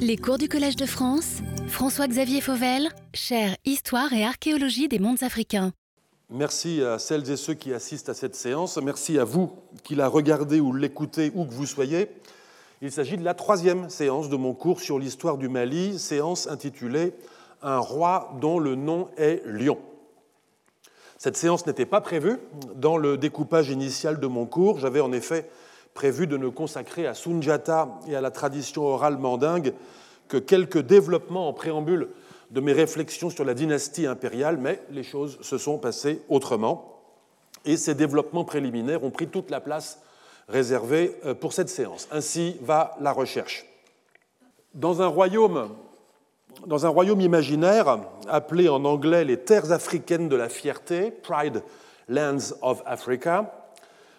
Les cours du Collège de France, François-Xavier Fauvel, chaire Histoire et archéologie des mondes africains. Merci à celles et ceux qui assistent à cette séance. Merci à vous qui la regardez ou l'écoutez où que vous soyez. Il s'agit de la troisième séance de mon cours sur l'histoire du Mali, séance intitulée Un roi dont le nom est Lion. Cette séance n'était pas prévue dans le découpage initial de mon cours. J'avais en effet prévu de ne consacrer à Sunjata et à la tradition orale mandingue que quelques développements en préambule de mes réflexions sur la dynastie impériale, mais les choses se sont passées autrement. Et ces développements préliminaires ont pris toute la place réservée euh, pour cette séance. Ainsi va la recherche. Dans un royaume, dans un royaume imaginaire, appelé en anglais les terres africaines de la fierté, Pride Lands of Africa,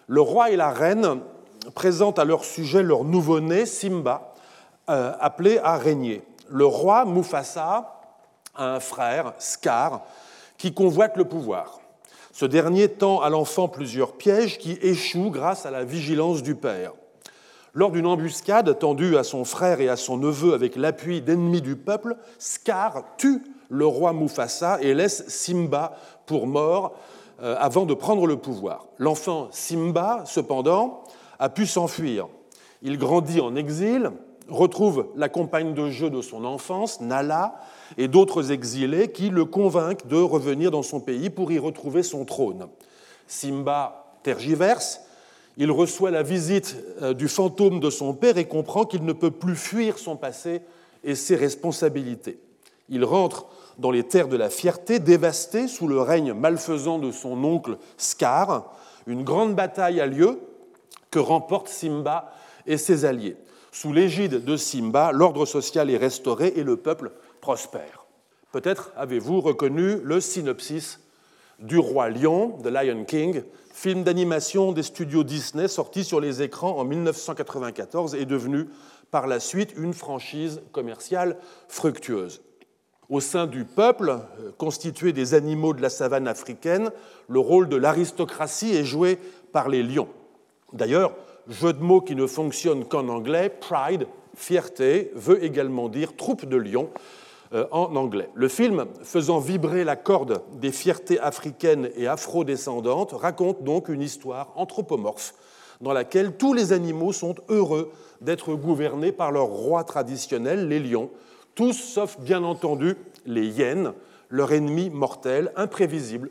le roi et la reine présentent à leur sujet leur nouveau-né, Simba, euh, appelé à régner. Le roi Mufasa a un frère, Scar, qui convoite le pouvoir. Ce dernier tend à l'enfant plusieurs pièges qui échouent grâce à la vigilance du père. Lors d'une embuscade tendue à son frère et à son neveu avec l'appui d'ennemis du peuple, Scar tue le roi Mufasa et laisse Simba pour mort euh, avant de prendre le pouvoir. L'enfant Simba, cependant, a pu s'enfuir. Il grandit en exil, retrouve la compagne de jeu de son enfance, Nala, et d'autres exilés qui le convainquent de revenir dans son pays pour y retrouver son trône. Simba tergiverse, il reçoit la visite euh, du fantôme de son père et comprend qu'il ne peut plus fuir son passé et ses responsabilités. Il rentre dans les terres de la fierté, dévastées sous le règne malfaisant de son oncle Scar. Une grande bataille a lieu, que remportent Simba et ses alliés. Sous l'égide de Simba, l'ordre social est restauré et le peuple prospère. Peut-être avez-vous reconnu le synopsis du Roi Lion, The Lion King, film d'animation des studios Disney sorti sur les écrans en 1994 et devenu par la suite une franchise commerciale fructueuse. Au sein du peuple, euh, constitué des animaux de la savane africaine, le rôle de l'aristocratie est joué par les lions. D'ailleurs, jeu de mots qui ne fonctionne qu'en anglais, pride, fierté, veut également dire troupe de lions euh, en anglais. Le film, faisant vibrer la corde des fiertés africaines et afro-descendantes, raconte donc une histoire anthropomorphe dans laquelle tous les animaux sont heureux d'être gouvernés par leur roi traditionnel, les lions, tous sauf bien entendu les hyènes, leur ennemi mortel, imprévisible,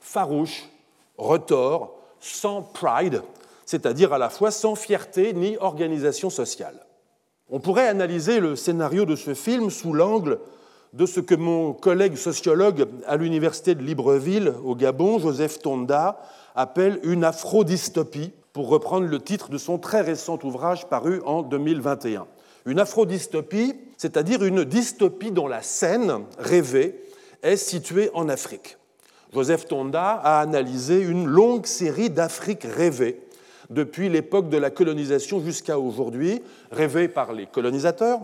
farouche, retors, sans pride, c'est-à-dire à la fois sans fierté ni organisation sociale. On pourrait analyser le scénario de ce film sous l'angle de ce que mon collègue sociologue à l'université de Libreville, au Gabon, Joseph Tonda, appelle une afrodystopie, pour reprendre le titre de son très récent ouvrage paru en 2021. Une afrodystopie, c'est-à-dire une dystopie dont la scène rêvée est située en Afrique. Joseph Tonda a analysé une longue série d'Afriques rêvées depuis l'époque de la colonisation jusqu'à aujourd'hui, rêvé par les colonisateurs,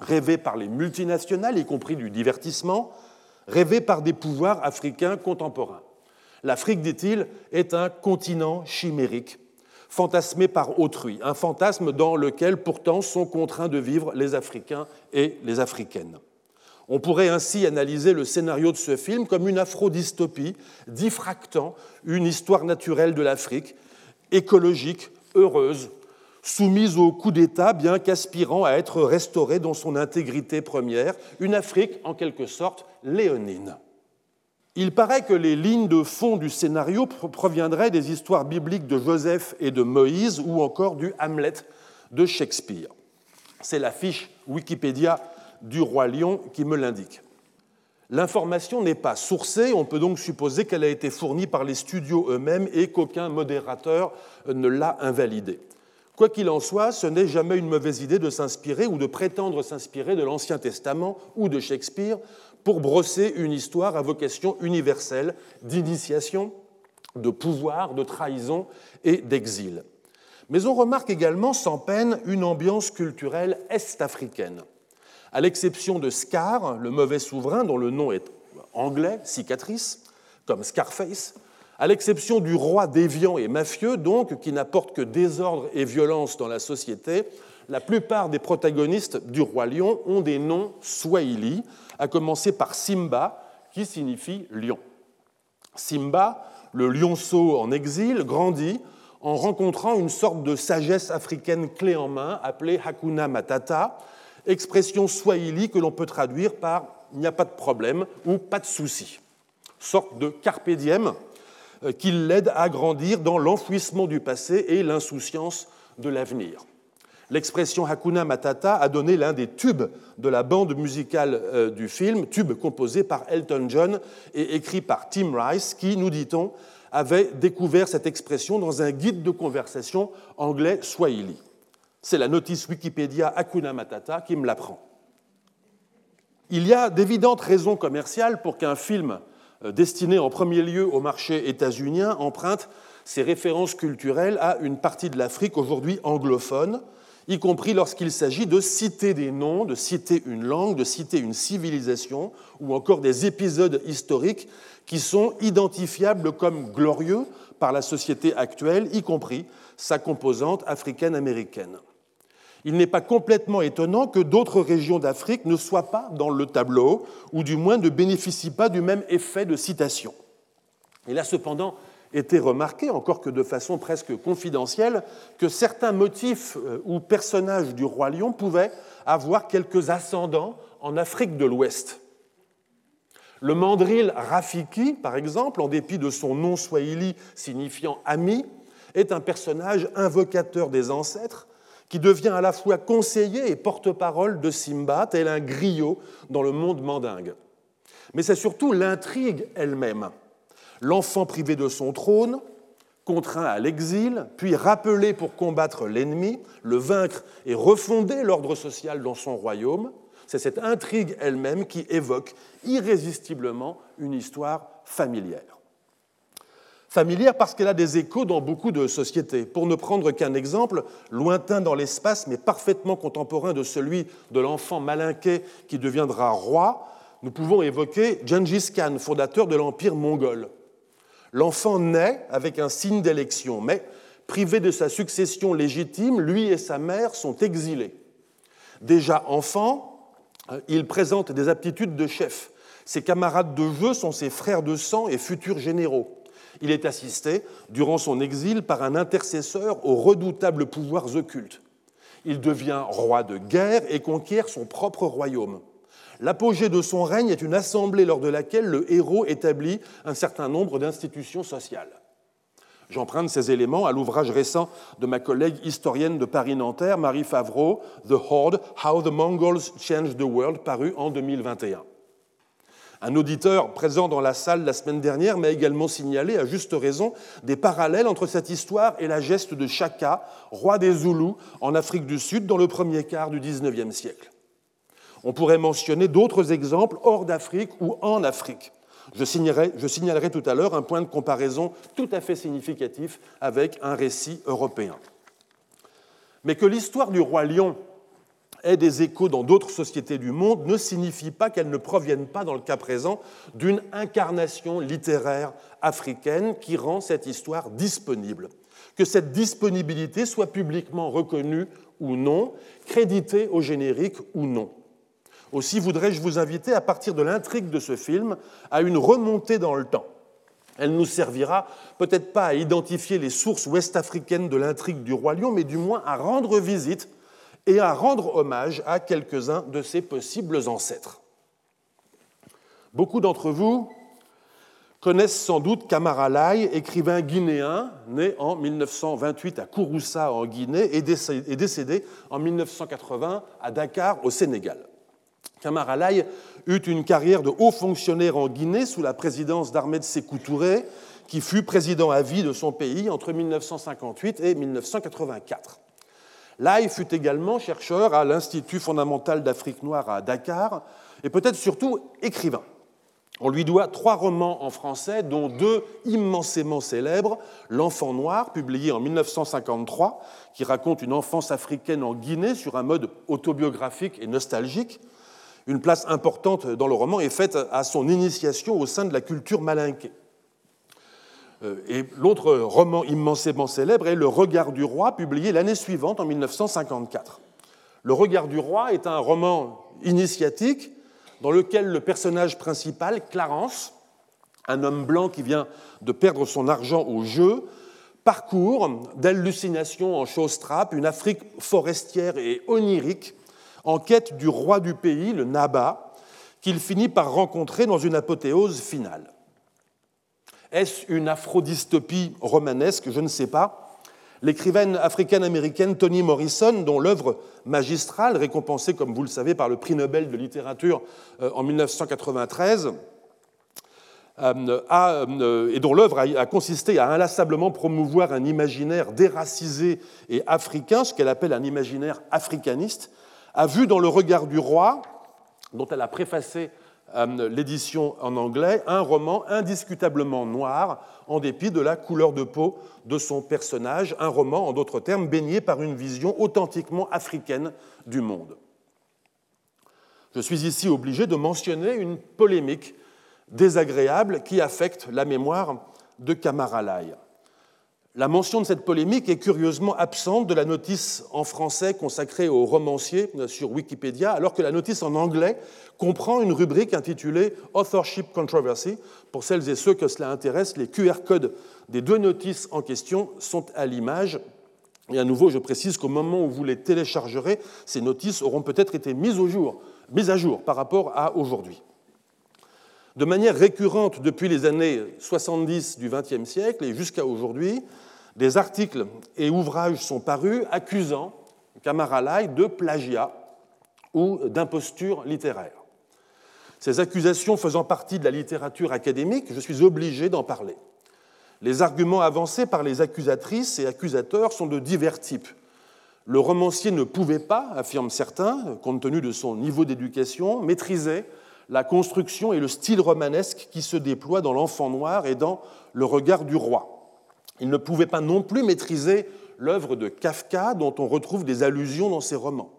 rêvé par les multinationales, y compris du divertissement, rêvé par des pouvoirs africains contemporains. L'Afrique, dit-il, est un continent chimérique, fantasmé par autrui, un fantasme dans lequel pourtant sont contraints de vivre les Africains et les Africaines. On pourrait ainsi analyser le scénario de ce film comme une afrodystopie diffractant une histoire naturelle de l'Afrique écologique, heureuse, soumise au coup d'État, bien qu'aspirant à être restaurée dans son intégrité première, une Afrique en quelque sorte léonine. Il paraît que les lignes de fond du scénario proviendraient des histoires bibliques de Joseph et de Moïse ou encore du Hamlet de Shakespeare. C'est la fiche Wikipédia du roi lion qui me l'indique. L'information n'est pas sourcée, on peut donc supposer qu'elle a été fournie par les studios eux-mêmes et qu'aucun modérateur ne l'a invalidée. Quoi qu'il en soit, ce n'est jamais une mauvaise idée de s'inspirer ou de prétendre s'inspirer de l'Ancien Testament ou de Shakespeare pour brosser une histoire à vocation universelle d'initiation, de pouvoir, de trahison et d'exil. Mais on remarque également sans peine une ambiance culturelle est-africaine à l'exception de Scar, le mauvais souverain dont le nom est anglais, cicatrice, comme Scarface, à l'exception du roi déviant et mafieux, donc, qui n'apporte que désordre et violence dans la société, la plupart des protagonistes du Roi Lion ont des noms swahili, à commencer par Simba, qui signifie lion. Simba, le lionceau en exil, grandit en rencontrant une sorte de sagesse africaine clé en main appelée Hakuna Matata, expression swahili que l'on peut traduire par il n'y a pas de problème ou pas de souci, sorte de carpe euh, qui l'aide à grandir dans l'enfouissement du passé et l'insouciance de l'avenir. L'expression Hakuna Matata a donné l'un des tubes de la bande musicale euh, du film, tube composé par Elton John et écrit par Tim Rice, qui, nous dit-on, avait découvert cette expression dans un guide de conversation anglais Swahili. C'est la notice Wikipédia Hakuna Matata qui me l'apprend. Il y a d'évidentes raisons commerciales pour qu'un film euh, destiné en premier lieu au marché états-unien emprunte ses références culturelles à une partie de l'Afrique aujourd'hui anglophone, y compris lorsqu'il s'agit de citer des noms, de citer une langue, de citer une civilisation, ou encore des épisodes historiques qui sont identifiables comme glorieux par la société actuelle, y compris sa composante africaine-américaine. Il n'est pas complètement étonnant que d'autres régions d'Afrique ne soient pas dans le tableau, ou du moins ne bénéficient pas du même effet de citation. Il a cependant été remarqué, encore que de façon presque confidentielle, que certains motifs euh, ou personnages du roi lion pouvaient avoir quelques ascendants en Afrique de l'Ouest. Le mandril Rafiki, par exemple, en dépit de son nom swahili signifiant ami, est un personnage invocateur des ancêtres qui devient à la fois conseiller et porte-parole de Simba, tel un griot dans le monde mandingue. Mais c'est surtout l'intrigue elle-même l'enfant privé de son trône, contraint à l'exil, puis rappelé pour combattre l'ennemi, le vaincre et refonder l'ordre social dans son royaume, c'est cette intrigue elle-même qui évoque irrésistiblement une histoire familière. Familière parce qu'elle a des échos dans beaucoup de sociétés. Pour ne prendre qu'un exemple, lointain dans l'espace, mais parfaitement contemporain de celui de l'enfant malinqué qui deviendra roi, nous pouvons évoquer Gengis Khan, fondateur de l'Empire mongol. L'enfant naît avec un signe d'élection, mais privé de sa succession légitime, lui et sa mère sont exilés. Déjà enfant, il présente des aptitudes de chef. Ses camarades de jeu sont ses frères de sang et futurs généraux. Il est assisté, durant son exil, par un intercesseur aux redoutables pouvoirs occultes. Il devient roi de guerre et conquiert son propre royaume. L'apogée de son règne est une assemblée lors de laquelle le héros établit un certain nombre d'institutions sociales. J'emprunte ces éléments à l'ouvrage récent de ma collègue historienne de Paris-Nanterre, Marie Favreau, The Horde, How the Mongols Changed the World, paru en 2021. Un auditeur présent dans la salle la semaine dernière m'a également signalé, à juste raison, des parallèles entre cette histoire et la geste de Shaka, roi des Zoulous, en Afrique du Sud, dans le premier quart du XIXe siècle. On pourrait mentionner d'autres exemples hors d'Afrique ou en Afrique. Je signalerai, tout à l'heure un point de comparaison tout à fait significatif avec un récit européen. Mais que l'histoire du roi lion ait des échos dans d'autres sociétés du monde ne signifie pas qu'elle ne provienne pas, dans le cas présent, d'une incarnation littéraire africaine qui rend cette histoire disponible. Que cette disponibilité soit publiquement reconnue ou non, créditée au générique ou non. Aussi voudrais-je vous inviter, à partir de l'intrigue de ce film, à une remontée dans le temps. Elle nous servira peut-être pas à identifier les sources ouest-africaines de l'intrigue du roi lion, mais du moins à rendre visite et à rendre hommage à quelques-uns de ses possibles ancêtres. Beaucoup d'entre vous connaissent sans doute Kamara Lai, écrivain guinéen, né en 1928 à Kouroussa en Guinée et décédé en 1980 à Dakar au Sénégal. Camara Lai eut une carrière de haut fonctionnaire en Guinée sous la présidence d'Ahmed Sékou Touré, qui fut président à vie de son pays entre 1958 et 1984. Lai fut également chercheur à l'Institut fondamental d'Afrique noire à Dakar et peut-être surtout écrivain. On lui doit trois romans en français, dont deux immensément célèbres. L'Enfant noir, publié en 1953, qui raconte une enfance africaine en Guinée sur un mode autobiographique et nostalgique, une place importante dans le roman est faite à son initiation au sein de la culture malinquée. Euh, et l'autre roman immensément célèbre est Le Regard du roi, publié l'année suivante, en 1954. Le regard du roi est un roman initiatique dans lequel le personnage principal, Clarence, un homme blanc qui vient de perdre son argent au jeu, parcourt d'hallucination en choses trappes une Afrique forestière et onirique en quête du roi du pays, le Naba, qu'il finit par rencontrer dans une apothéose finale. Est-ce une aphrodystopie romanesque? Je ne sais pas. L'écrivaine africaine-américaine Toni Morrison, dont l'œuvre magistrale, récompensée, comme vous le savez, par le prix Nobel de littérature euh, en 1993, euh, euh, et dont l'œuvre a consisté à inlassablement promouvoir un imaginaire déracisé et africain, ce qu'elle appelle un imaginaire africaniste, a vu dans le regard du roi, dont elle a préfacé l'édition en anglais, un roman indiscutablement noir, en dépit de la couleur de peau de son personnage, un roman, en d'autres termes, baigné par une vision authentiquement africaine du monde. Je suis ici obligé de mentionner une polémique désagréable qui affecte la mémoire de Kamaralai. La mention de cette polémique est curieusement absente de la notice en français consacrée aux romanciers sur Wikipédia, alors que la notice en anglais comprend une rubrique intitulée Authorship Controversy. Pour celles et ceux que cela intéresse, les QR codes des deux notices en question sont à l'image. Et à nouveau, je précise qu'au moment où vous les téléchargerez, ces notices auront peut-être été mises, à jour par rapport à aujourd'hui. De manière récurrente depuis les années 70 du XXe siècle et jusqu'à aujourd'hui, des articles et ouvrages sont parus accusant Kamaralai de plagiat ou d'imposture littéraire. Ces accusations faisant partie de la littérature académique, je suis obligé d'en parler. Les arguments avancés par les accusatrices et accusateurs sont de divers types. Le romancier ne pouvait pas, affirment certains, compte tenu de son niveau d'éducation, maîtriser la construction et le style romanesque qui se déploie dans l'enfant noir et dans le regard du roi. Il ne pouvait pas non plus maîtriser l'œuvre de Kafka dont on retrouve des allusions dans ses romans.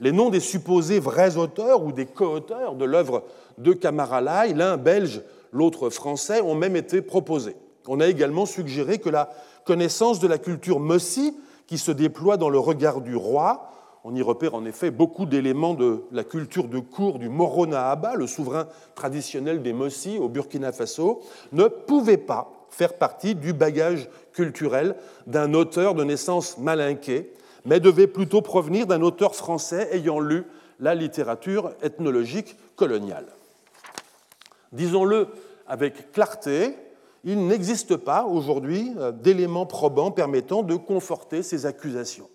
Les noms des supposés vrais auteurs ou des co-auteurs de l'œuvre de Kamaralai, l'un belge, l'autre français, ont même été proposés. On a également suggéré que la connaissance de la culture Mossi, qui se déploie dans le regard du roi, on y repère en effet beaucoup d'éléments de la culture de cour du Moro Nahaba, le souverain traditionnel des Mossi au Burkina Faso, ne pouvait pas faire partie du bagage culturel d'un auteur de naissance malinquée, mais devait plutôt provenir d'un auteur français ayant lu la littérature ethnologique coloniale. Disons-le avec clarté, il n'existe pas aujourd'hui euh, d'éléments probants permettant de conforter ces accusations.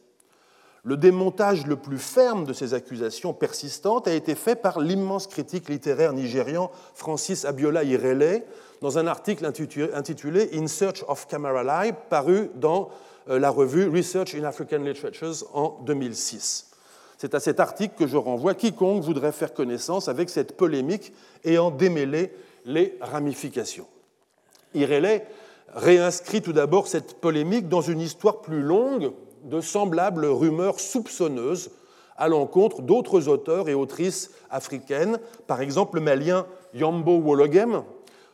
Le démontage le plus ferme de ces accusations persistantes a été fait par l'immense critique littéraire nigérian Francis Abiola Irele dans un article intitulé In Search of Camaralai, paru dans euh, la revue Research in African Literatures en 2006. C'est à cet article que je renvoie quiconque voudrait faire connaissance avec cette polémique et en démêler les ramifications. Irele réinscrit tout d'abord cette polémique dans une histoire plus longue de semblables rumeurs soupçonneuses à l'encontre d'autres auteurs et autrices africaines, par exemple le malien Yambo Wologem,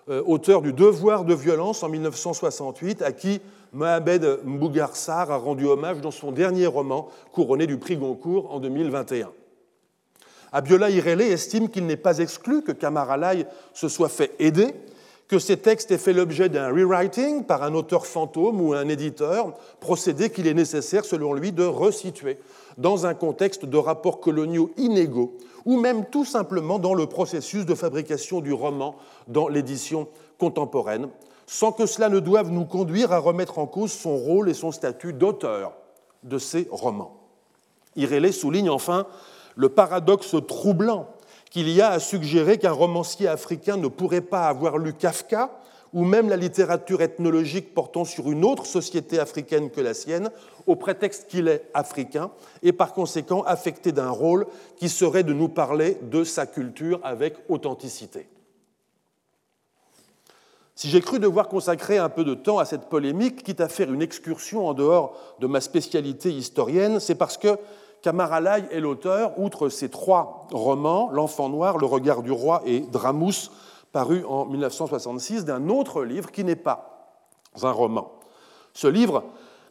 euh, auteur du Devoir de violence en 1968, à qui Mohamed Mbougar a rendu hommage dans son dernier roman, couronné du prix Goncourt en 2021. Abiola Irele estime qu'il n'est pas exclu que Kamaralai se soit fait aider que ces textes aient fait l'objet d'un rewriting par un auteur fantôme ou un éditeur, procédé qu'il est nécessaire, selon lui, de resituer dans un contexte de rapports coloniaux inégaux, ou même tout simplement dans le processus de fabrication du roman dans l'édition contemporaine, sans que cela ne doive nous conduire à remettre en cause son rôle et son statut d'auteur de ces romans. Irélé souligne enfin le paradoxe troublant qu'il y a à suggérer qu'un romancier africain ne pourrait pas avoir lu Kafka ou même la littérature ethnologique portant sur une autre société africaine que la sienne, au prétexte qu'il est africain, et par conséquent affecté d'un rôle qui serait de nous parler de sa culture avec authenticité. Si j'ai cru devoir consacrer un peu de temps à cette polémique, quitte à faire une excursion en dehors de ma spécialité historienne, c'est parce que Kamaralai est l'auteur, outre ses trois romans, L'Enfant Noir, Le Regard du Roi et Dramous, paru en 1966, d'un autre livre qui n'est pas un roman. Ce livre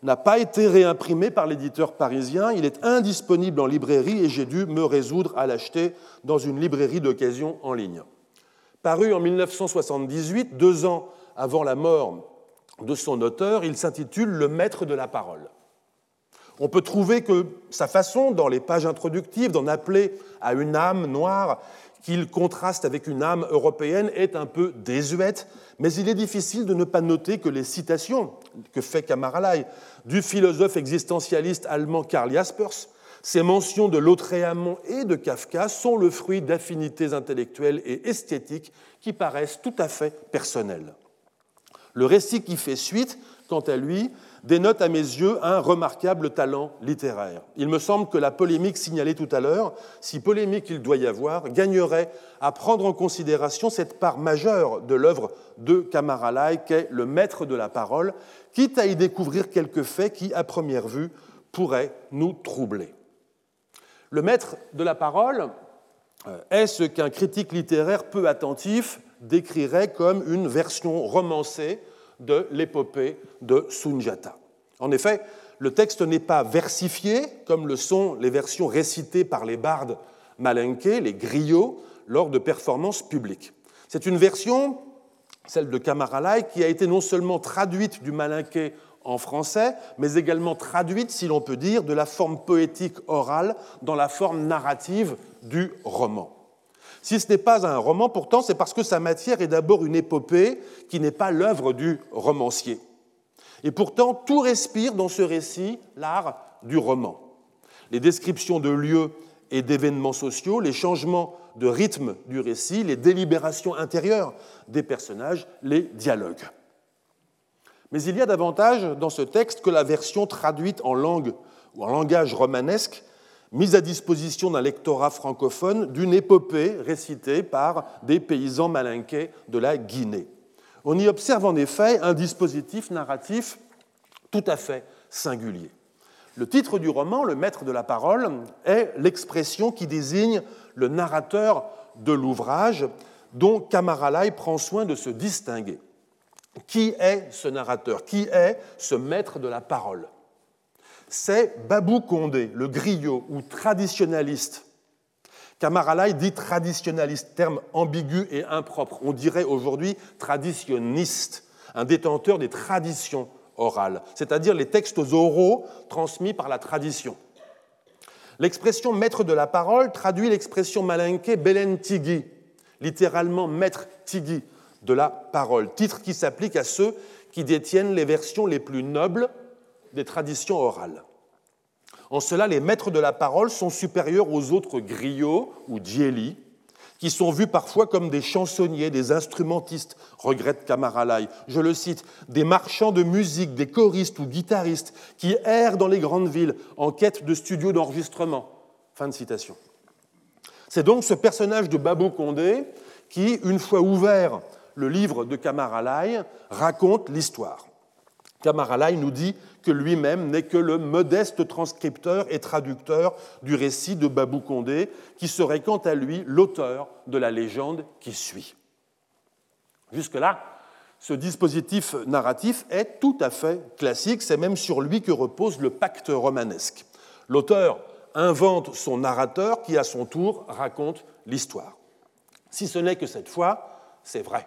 n'a pas été réimprimé par l'éditeur parisien. Il est indisponible en librairie et j'ai dû me résoudre à l'acheter dans une librairie d'occasion en ligne. Paru en 1978, deux ans avant la mort de son auteur, il s'intitule Le maître de la parole. On peut trouver que sa façon, dans les pages introductives, d'en appeler à une âme noire qu'il contraste avec une âme européenne est un peu désuète, mais il est difficile de ne pas noter que les citations que fait Kamaralai du philosophe existentialiste allemand Karl Jaspers, ces mentions de Lautréamont et de Kafka sont le fruit d'affinités intellectuelles et esthétiques qui paraissent tout à fait personnelles. Le récit qui fait suite, quant à lui, dénote à mes yeux un remarquable talent littéraire. Il me semble que la polémique signalée tout à l'heure, si polémique il doit y avoir, gagnerait à prendre en considération cette part majeure de l'œuvre de Kamaralai qu'est le maître de la parole, quitte à y découvrir quelques faits qui, à première vue, pourraient nous troubler. Le maître de la parole euh, est ce qu'un critique littéraire peu attentif décrirait comme une version romancée de l'épopée de Sunjata. En effet, le texte n'est pas versifié comme le sont les versions récitées par les bardes malinqués, les griots, lors de performances publiques. C'est une version, celle de Kamaralai, qui a été non seulement traduite du malinqué en français, mais également traduite, si l'on peut dire, de la forme poétique orale dans la forme narrative du roman. Si ce n'est pas un roman, pourtant, c'est parce que sa matière est d'abord une épopée qui n'est pas l'œuvre du romancier. Et pourtant, tout respire dans ce récit l'art du roman. Les descriptions de lieux et d'événements sociaux, les changements de rythme du récit, les délibérations intérieures des personnages, les dialogues. Mais il y a davantage dans ce texte que la version traduite en langue ou en langage romanesque mise à disposition d'un lectorat francophone d'une épopée récitée par des paysans malinqués de la Guinée. On y observe en effet un dispositif narratif tout à fait singulier. Le titre du roman, Le maître de la parole, est l'expression qui désigne le narrateur de l'ouvrage dont Kamaralai prend soin de se distinguer. Qui est ce narrateur? Qui est ce maître de la parole? C'est Babou Condé, le griot ou traditionnaliste. Kamaralai dit traditionnaliste, terme ambigu et impropre. On dirait aujourd'hui traditionniste, un détenteur des traditions orales, c'est-à-dire les textes oraux transmis par la tradition. L'expression maître de la parole traduit l'expression malinquée Belen Tigui, littéralement maître Tigui de la parole, titre qui s'applique à ceux qui détiennent les versions les plus nobles traditions orales. En cela, les maîtres de la parole sont supérieurs aux autres griots ou djeli, qui sont vus parfois comme des chansonniers, des instrumentistes, regrette Kamaralai. Je le cite, des marchands de musique, des choristes ou guitaristes qui errent dans les grandes villes en quête de studios d'enregistrement. Fin de citation. C'est donc ce personnage de Babou Condé qui, une fois ouvert le livre de Kamaralai, raconte l'histoire. Kamaralai nous dit que lui-même n'est que le modeste transcripteur et traducteur du récit de Babou Condé, qui serait quant à lui l'auteur de la légende qui suit. Jusque-là, ce dispositif narratif est tout à fait classique, c'est même sur lui que repose le pacte romanesque. L'auteur invente son narrateur qui, à son tour, raconte l'histoire. Si ce n'est que cette fois, c'est vrai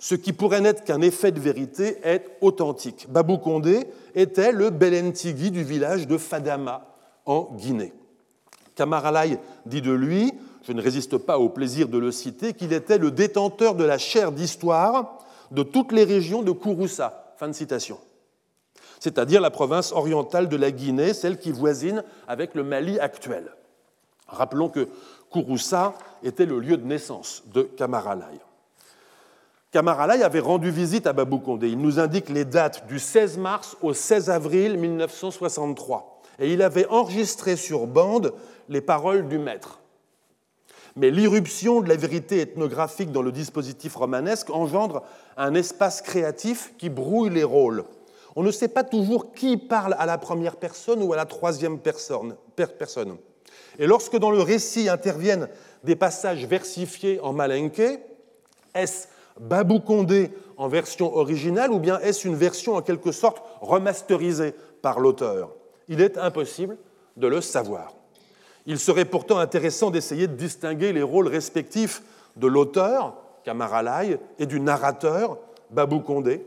ce qui pourrait n'être qu'un effet de vérité est authentique. Babou Condé était le Belentigui du village de Fadama, en Guinée. Kamaralai dit de lui, je ne résiste pas au plaisir de le citer, qu'il était le détenteur de la chaire d'histoire de toutes les régions de Kouroussa. Fin de citation. C'est-à-dire la province orientale de la Guinée, celle qui voisine avec le Mali actuel. Rappelons que Kouroussa était le lieu de naissance de Kamaralai. Kamaralai avait rendu visite à Babou Condé. Il nous indique les dates du 16 mars au 16 avril 1963. Et il avait enregistré sur bande les paroles du maître. Mais l'irruption de la vérité ethnographique dans le dispositif romanesque engendre un espace créatif qui brouille les rôles. On ne sait pas toujours qui parle à la première personne ou à la troisième personne. Et lorsque dans le récit interviennent des passages versifiés en malinqué, est-ce Babou Condé en version originale ou bien est-ce une version en quelque sorte remasterisée par l'auteur? Il est impossible de le savoir. Il serait pourtant intéressant d'essayer de distinguer les rôles respectifs de l'auteur, Kamaralai, et du narrateur, Babou Condé,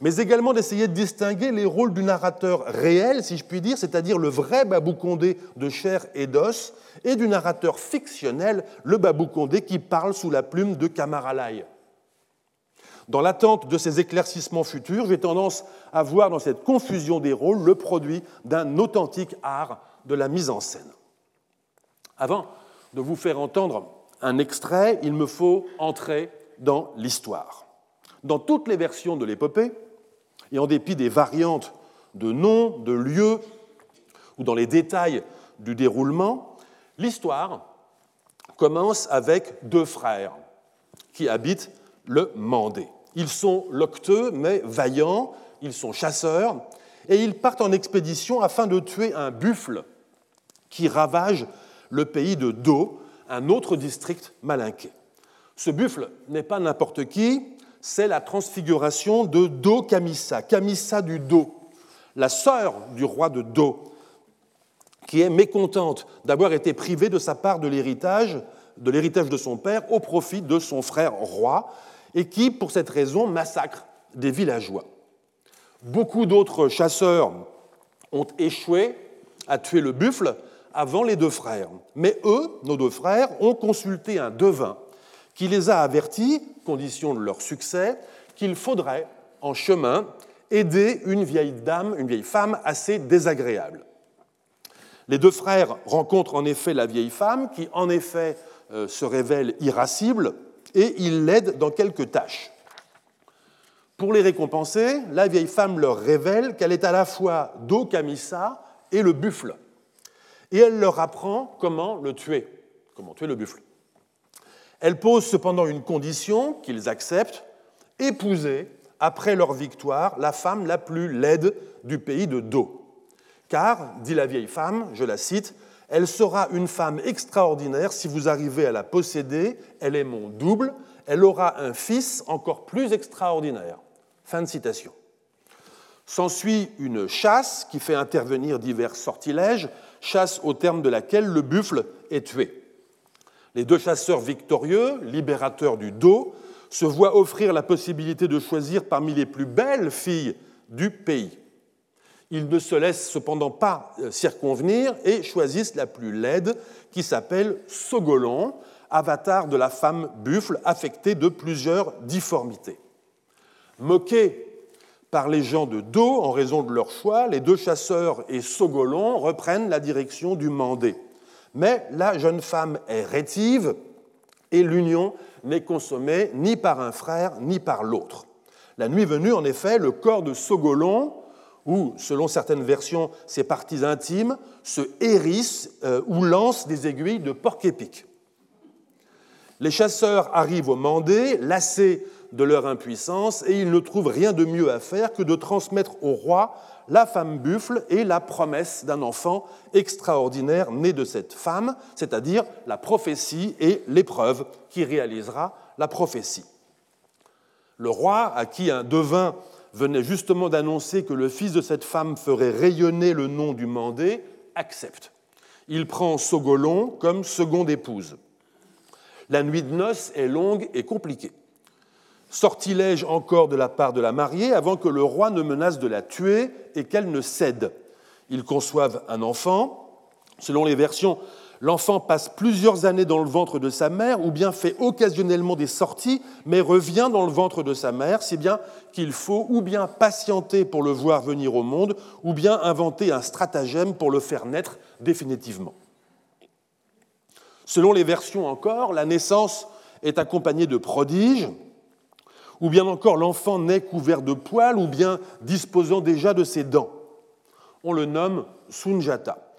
mais également d'essayer de distinguer les rôles du narrateur réel, si je puis dire, c'est-à-dire le vrai Babou Condé de chair et d'os, et du narrateur fictionnel, le Babou Condé qui parle sous la plume de Kamaralai. Dans l'attente de ces éclaircissements futurs, j'ai tendance à voir dans cette confusion des rôles le produit d'un authentique art de la mise en scène. Avant de vous faire entendre un extrait, il me faut entrer dans l'histoire. Dans toutes les versions de l'épopée, et en dépit des variantes de noms, de lieux, ou dans les détails du déroulement, l'histoire commence avec deux frères qui habitent le Mandé. Ils sont locteux mais vaillants, ils sont chasseurs, et ils partent en expédition afin de tuer un buffle qui ravage le pays de Do, un autre district malinqué. Ce buffle n'est pas n'importe qui, c'est la transfiguration de Do Kamissa, Kamissa du Do, la sœur du roi de Do, qui est mécontente d'avoir été privée de sa part de l'héritage, de l'héritage de son père au profit de son frère roi, et qui, pour cette raison, massacre des villageois. Beaucoup d'autres chasseurs ont échoué à tuer le buffle avant les deux frères. Mais eux, nos deux frères, ont consulté un devin qui les a avertis, condition de leur succès, qu'il faudrait, en chemin, aider une vieille dame, une vieille femme assez désagréable. Les deux frères rencontrent en effet la vieille femme, qui en effet euh, se révèle irascible, et ils l'aident dans quelques tâches. Pour les récompenser, la vieille femme leur révèle qu'elle est à la fois Kamissa et le buffle et elle leur apprend comment le tuer, comment tuer le buffle. Elle pose cependant une condition qu'ils acceptent, épouser, après leur victoire, la femme la plus laide du pays de Do. Car, dit la vieille femme, je la cite, elle sera une femme extraordinaire si vous arrivez à la posséder, elle est mon double, elle aura un fils encore plus extraordinaire. Fin de citation. S'ensuit une chasse qui fait intervenir divers sortilèges, chasse au terme de laquelle le buffle est tué. Les deux chasseurs victorieux, libérateurs du dos, se voient offrir la possibilité de choisir parmi les plus belles filles du pays. Ils ne se laissent cependant pas euh, circonvenir et choisissent la plus laide, qui s'appelle Sogolon, avatar de la femme buffle affectée de plusieurs difformités. Moqués par les gens de dos en raison de leur choix, les deux chasseurs et Sogolon reprennent la direction du Mandé. Mais la jeune femme est rétive et l'union n'est consommée ni par un frère ni par l'autre. La nuit venue, en effet, le corps de Sogolon, ou, selon certaines versions, ses parties intimes, se hérissent euh, ou lancent des aiguilles de porc-épic. Les chasseurs arrivent au Mandé, lassés de leur impuissance et ils ne trouvent rien de mieux à faire que de transmettre au roi la femme buffle et la promesse d'un enfant extraordinaire né de cette femme, c'est-à-dire la prophétie et l'épreuve qui réalisera la prophétie. Le roi, à qui un devin venait justement d'annoncer que le fils de cette femme ferait rayonner le nom du Mandé, accepte. Il prend Sogolon comme seconde épouse. La nuit de noces est longue et compliquée sortilège encore de la part de la mariée avant que le roi ne menace de la tuer et qu'elle ne cède. Ils conçoivent un enfant. Selon les versions, l'enfant passe plusieurs années dans le ventre de sa mère ou bien fait occasionnellement des sorties, mais revient dans le ventre de sa mère, si bien qu'il faut ou bien patienter pour le voir venir au monde, ou bien inventer un stratagème pour le faire naître définitivement. Selon les versions encore, la naissance est accompagnée de prodiges, ou bien encore l'enfant naît couvert de poils, ou bien disposant déjà de ses dents. On le nomme Sunjata.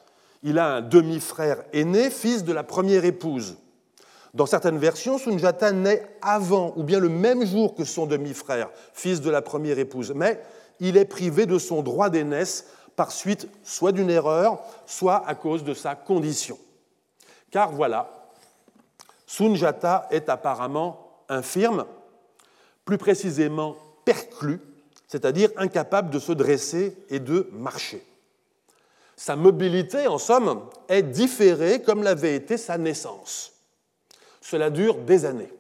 Il a un demi-frère aîné, fils de la première épouse. Dans certaines versions, Sunjata naît avant ou bien le même jour que son demi-frère, fils de la première épouse, mais il est privé de son droit d'aînesse par suite soit d'une erreur, soit à cause de sa condition. Car voilà, Sunjata est apparemment infirme plus précisément perclus, c'est-à-dire incapable de se dresser et de marcher. Sa mobilité, en somme, est différée comme l'avait été sa naissance. Cela dure des années.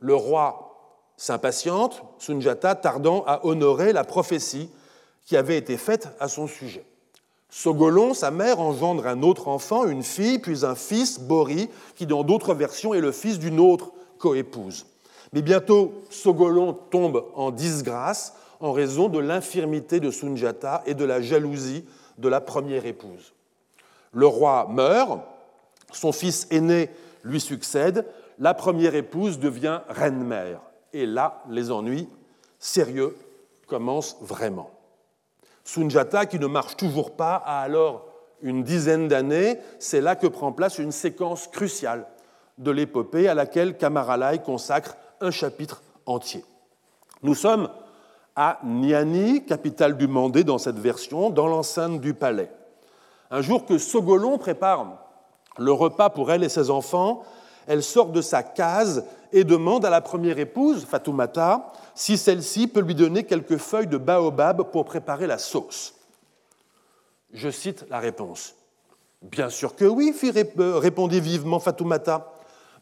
Le roi s'impatiente, Sunjata tardant à honorer la prophétie qui avait été faite à son sujet. Sogolon, sa mère, engendre un autre enfant, une fille, puis un fils, Bori, qui dans d'autres versions est le fils d'une autre coépouse. Mais bientôt, Sogolon tombe en disgrâce en raison de l'infirmité de Sunjata et de la jalousie de la première épouse. Le roi meurt, son fils aîné lui succède, la première épouse devient reine-mère. Et là, les ennuis sérieux commencent vraiment. Sunjata, qui ne marche toujours pas, a alors une dizaine d'années. C'est là que prend place une séquence cruciale de l'épopée à laquelle Kamaralai consacre un chapitre entier. Nous sommes à Niani, capitale du Mandé dans cette version, dans l'enceinte du palais. Un jour que Sogolon prépare le repas pour elle et ses enfants, elle sort de sa case et demande à la première épouse, Fatoumata, si celle-ci peut lui donner quelques feuilles de baobab pour préparer la sauce. Je cite la réponse. Bien sûr que oui, euh, répondit vivement Fatoumata.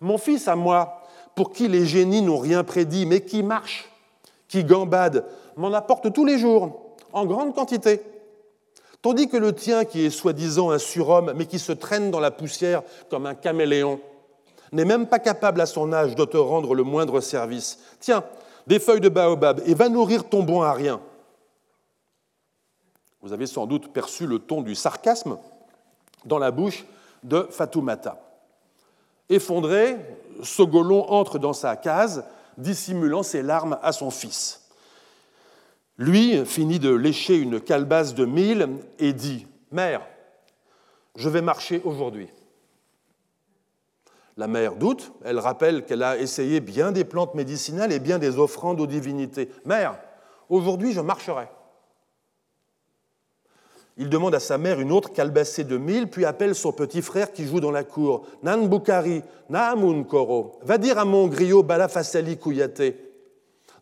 Mon fils à moi, pour qui les génies n'ont rien prédit, mais qui marche, qui gambade, m'en apporte tous les jours, en grande quantité. Tandis que le tien, qui est soi-disant un surhomme, mais qui se traîne dans la poussière comme un caméléon, n'est même pas capable à son âge de te rendre le moindre service. Tiens, des feuilles de baobab et va nourrir ton bon à rien. Vous avez sans doute perçu le ton du sarcasme dans la bouche de Fatoumata. Effondré, Sogolon entre dans sa case, dissimulant ses larmes à son fils. Lui finit de lécher une calebasse de mille et dit Mère, je vais marcher aujourd'hui. La mère doute, elle rappelle qu'elle a essayé bien des plantes médicinales et bien des offrandes aux divinités. Mère, aujourd'hui je marcherai. Il demande à sa mère une autre calebassée de mille, puis appelle son petit frère qui joue dans la cour. Nan Bukari, Naamun Koro, va dire à mon griot Balafasali Kouyaté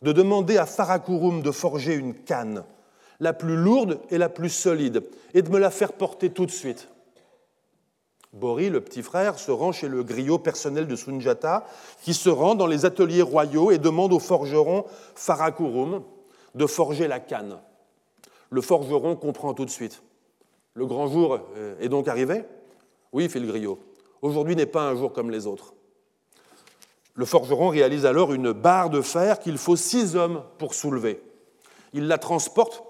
de demander à Farakurum de forger une canne, la plus lourde et la plus solide, et de me la faire porter tout de suite. Bori, le petit frère, se rend chez le griot personnel de Sunjata, qui se rend dans les ateliers royaux et demande au forgeron Farakurum de forger la canne. Le forgeron comprend tout de suite. Le grand jour euh, est donc arrivé? Oui, fait le griot. Aujourd'hui n'est pas un jour comme les autres. Le forgeron réalise alors une barre de fer qu'il faut six hommes pour soulever. Il la transporte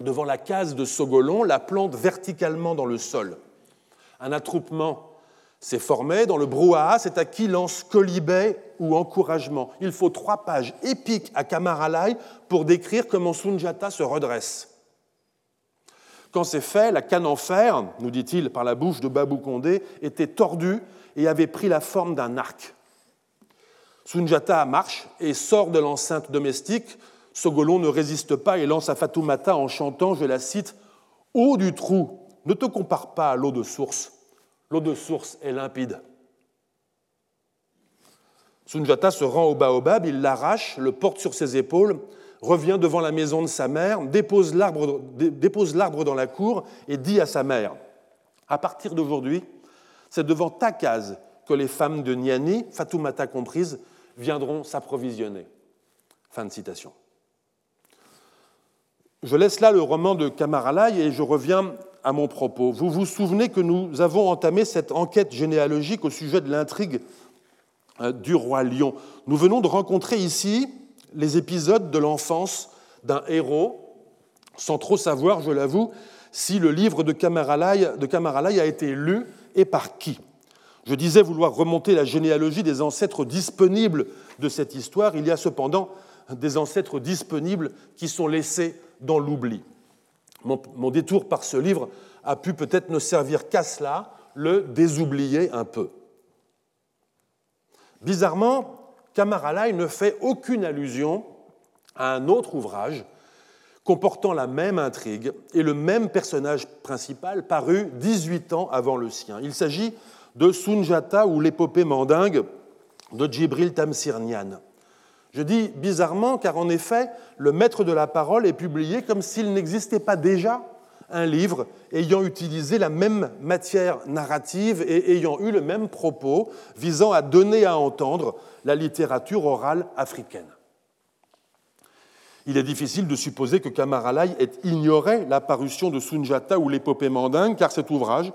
devant la case de Sogolon, la plante verticalement dans le sol. Un attroupement s'est formé dans le brouhaha, c'est à qui lance colibet ou encouragement. Il faut trois pages épiques à Kamaralai pour décrire comment Sunjata se redresse. Quand c'est fait, la canne en fer, nous dit-il par la bouche de Babou Condé, était tordue et avait pris la forme d'un arc. Sunjata marche et sort de l'enceinte domestique. Sogolon ne résiste pas et lance à Fatoumata en chantant, je la cite, Eau du trou, ne te compare pas à l'eau de source. L'eau de source est limpide. Sunjata se rend au baobab, il l'arrache, le porte sur ses épaules, revient devant la maison de sa mère, dépose l'arbre dans la cour et dit à sa mère À partir d'aujourd'hui, c'est devant ta case que les femmes de Niani, Fatoumata comprise, viendront s'approvisionner. Fin de citation. Je laisse là le roman de Kamaralai et je reviens à mon propos. Vous vous souvenez que nous avons entamé cette enquête généalogique au sujet de l'intrigue euh, du roi lion. Nous venons de rencontrer ici les épisodes de l'enfance d'un héros, sans trop savoir, je l'avoue, si le livre de Kamaralai, de a été lu et par qui. Je disais vouloir remonter la généalogie des ancêtres disponibles de cette histoire. Il y a cependant des ancêtres disponibles qui sont laissés dans l'oubli. Mon, détour par ce livre a pu peut-être ne servir qu'à cela, le désoublier un peu. Bizarrement, Kamaralai ne fait aucune allusion à un autre ouvrage comportant la même intrigue et le même personnage principal paru 18 ans avant le sien. Il s'agit de Sunjata ou l'épopée mandingue de Djibril Tamsir Je dis bizarrement car en effet, le maître de la parole est publié comme s'il n'existait pas déjà un livre ayant utilisé la même matière narrative et ayant eu le même propos visant à donner à entendre la littérature orale africaine. Il est difficile de supposer que Kamaralai ait ignoré la parution de Sunjata ou l'épopée mandingue, car cet ouvrage,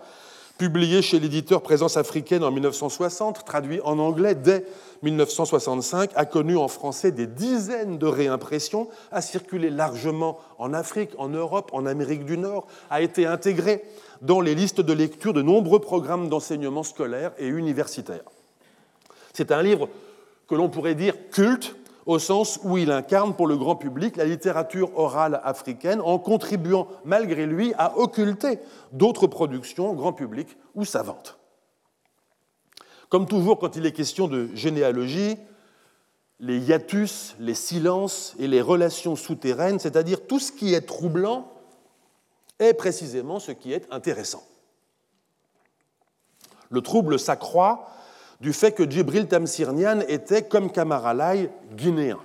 publié chez l'éditeur Présence africaine en 1960, traduit en anglais dès 1965, a connu en français des dizaines de réimpressions, a circulé largement en Afrique, en Europe, en Amérique du Nord, a été intégré dans les listes de lecture de nombreux programmes d'enseignement scolaire et universitaire. C'est un livre que l'on pourrait dire culte, au sens où il incarne pour le grand public la littérature orale africaine en contribuant malgré lui à occulter d'autres productions grand public ou savantes. Comme toujours quand il est question de généalogie, les hiatus, les silences et les relations souterraines, c'est-à-dire tout ce qui est troublant, est précisément ce qui est intéressant. Le trouble s'accroît du fait que Djibril Tamsirnian était, comme Kamaralai, guinéen.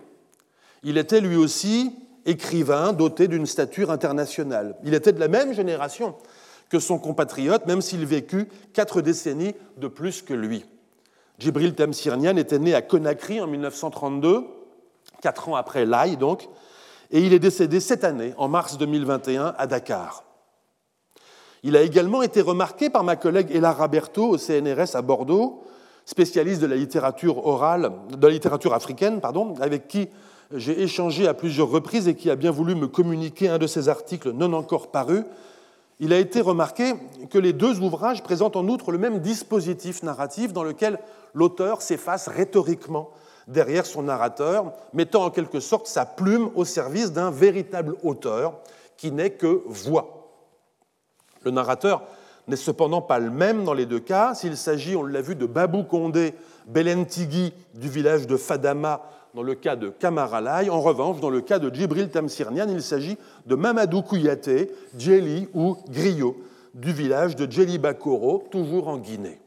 Il était lui aussi écrivain doté d'une stature internationale. Il était de la même génération que son compatriote, même s'il vécut quatre décennies de plus que lui. Djibril Tamsirnian était né à Conakry en 1932, quatre ans après Lai donc, et il est décédé cette année, en mars 2021, à Dakar. Il a également été remarqué par ma collègue Ella Berthaud au CNRS à Bordeaux spécialiste de la littérature orale, de la littérature africaine, pardon, avec qui j'ai échangé à plusieurs reprises et qui a bien voulu me communiquer un de ses articles non encore parus. Il a été remarqué que les deux ouvrages présentent en outre le même dispositif narratif dans lequel l'auteur s'efface rhétoriquement derrière son narrateur, mettant en quelque sorte sa plume au service d'un véritable auteur qui n'est que voix. Le narrateur n'est cependant pas le même dans les deux cas. S'il s'agit, on l'a vu, de Babou Condé Belentigui du village de Fadama dans le cas de Kamaralai. En revanche, dans le cas de Djibril Tamsirnian, il s'agit de Mamadou Kouyaté, Djeli ou Griot du village de Djeli Bakoro, toujours en Guinée.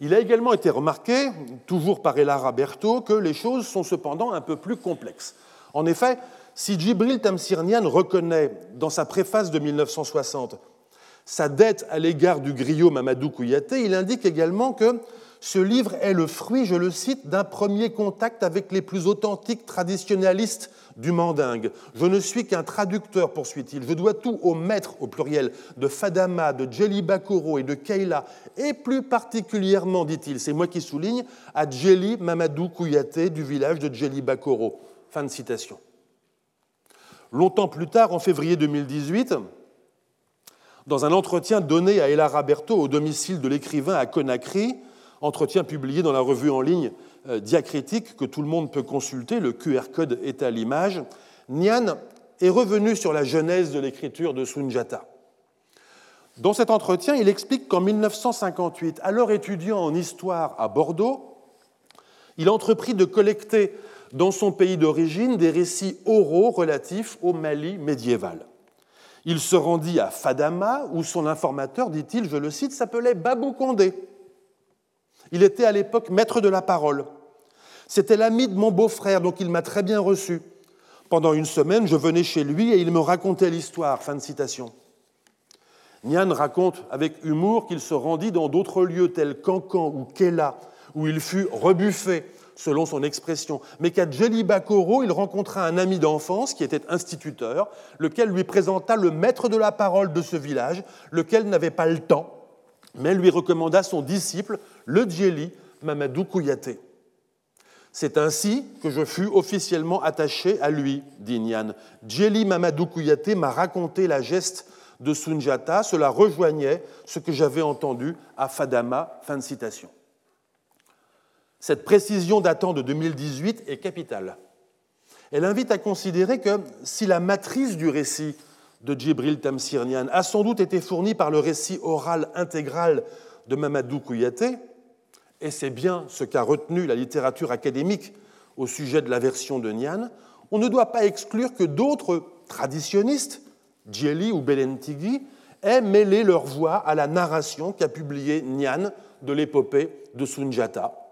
Il a également été remarqué, toujours par Elara Berthaud, que les choses sont cependant un peu plus complexes. En effet, si Djibril Tamsirnian reconnaît dans sa préface de 1960 sa dette à l'égard du griot Mamadou Kouyaté, il indique également que ce livre est le fruit, je le cite, d'un premier contact avec les plus authentiques traditionnalistes du mandingue. Je ne suis qu'un traducteur, poursuit-il. Je dois tout au maître, au pluriel, de Fadama, de Djeli Bakoro et de Keila, et plus particulièrement, dit-il, c'est moi qui souligne, à Djeli Mamadou Kouyaté du village de Djeli Bakoro. Fin de citation. Longtemps plus tard, en février 2018, dans un entretien donné à Ella Raberto au domicile de l'écrivain à Conakry, entretien publié dans la revue en ligne euh, Diacritique que tout le monde peut consulter, le QR code est à l'image, Nian est revenu sur la genèse de l'écriture de Sunjata. Dans cet entretien, il explique qu'en 1958, alors étudiant en histoire à Bordeaux, il entreprit de collecter dans son pays d'origine des récits oraux relatifs au Mali médiéval. Il se rendit à Fadama, où son informateur, dit-il, je le cite, s'appelait Babou Condé. Il était à l'époque maître de la parole. C'était l'ami de mon beau-frère, donc il m'a très bien reçu. Pendant une semaine, je venais chez lui et il me racontait l'histoire. Fin de citation. Nian raconte avec humour qu'il se rendit dans d'autres lieux tels qu'Ancan ou Kela, où il fut rebuffé selon son expression, mais qu'à Bakoro, il rencontra un ami d'enfance qui était instituteur, lequel lui présenta le maître de la parole de ce village, lequel n'avait pas le temps, mais lui recommanda son disciple, le Djeli Mamadou Kouyaté. C'est ainsi que je fus officiellement attaché à lui, dit Nian. Djeli Mamadou Kouyaté m'a raconté la geste de Sunjata, cela rejoignait ce que j'avais entendu à Fadama. Fin de citation. Cette précision datant de 2018 est capitale. Elle invite à considérer que si la matrice du récit de Djibril Tamsirnian a sans doute été fournie par le récit oral intégral de Mamadou Kouyaté, et c'est bien ce qu'a retenu la littérature académique au sujet de la version de Nian, on ne doit pas exclure que d'autres traditionnistes, Djeli ou Belentigui, aient mêlé leur voix à la narration qu'a publiée Nian de l'épopée de Sunjata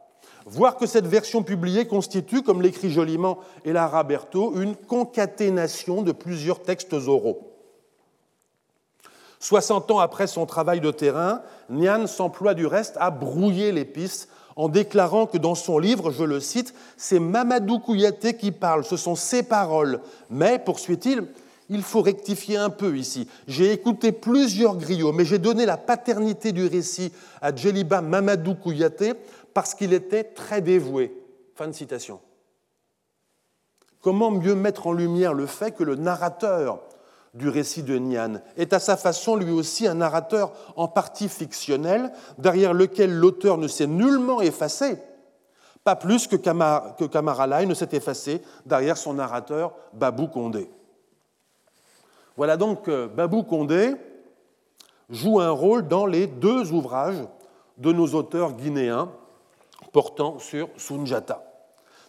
Voir que cette version publiée constitue, comme l'écrit joliment Elara Berthaud, une concaténation de plusieurs textes oraux. 60 ans après son travail de terrain, Nian s'emploie du reste à brouiller les pistes en déclarant que dans son livre, je le cite, c'est Mamadou Kouyaté qui parle, ce sont ses paroles. Mais, poursuit-il, il faut rectifier un peu ici. J'ai écouté plusieurs griots, mais j'ai donné la paternité du récit à Djeliba Mamadou Kouyaté parce qu'il était très dévoué. Fin de citation. Comment mieux mettre en lumière le fait que le narrateur du récit de Nian est à sa façon lui aussi un narrateur en partie fictionnel, derrière lequel l'auteur ne s'est nullement effacé, pas plus que, Kamaralai ne s'est effacé derrière son narrateur Babou Condé. Voilà donc que Babou Condé joue un rôle dans les deux ouvrages de nos auteurs guinéens portant sur Sunjata.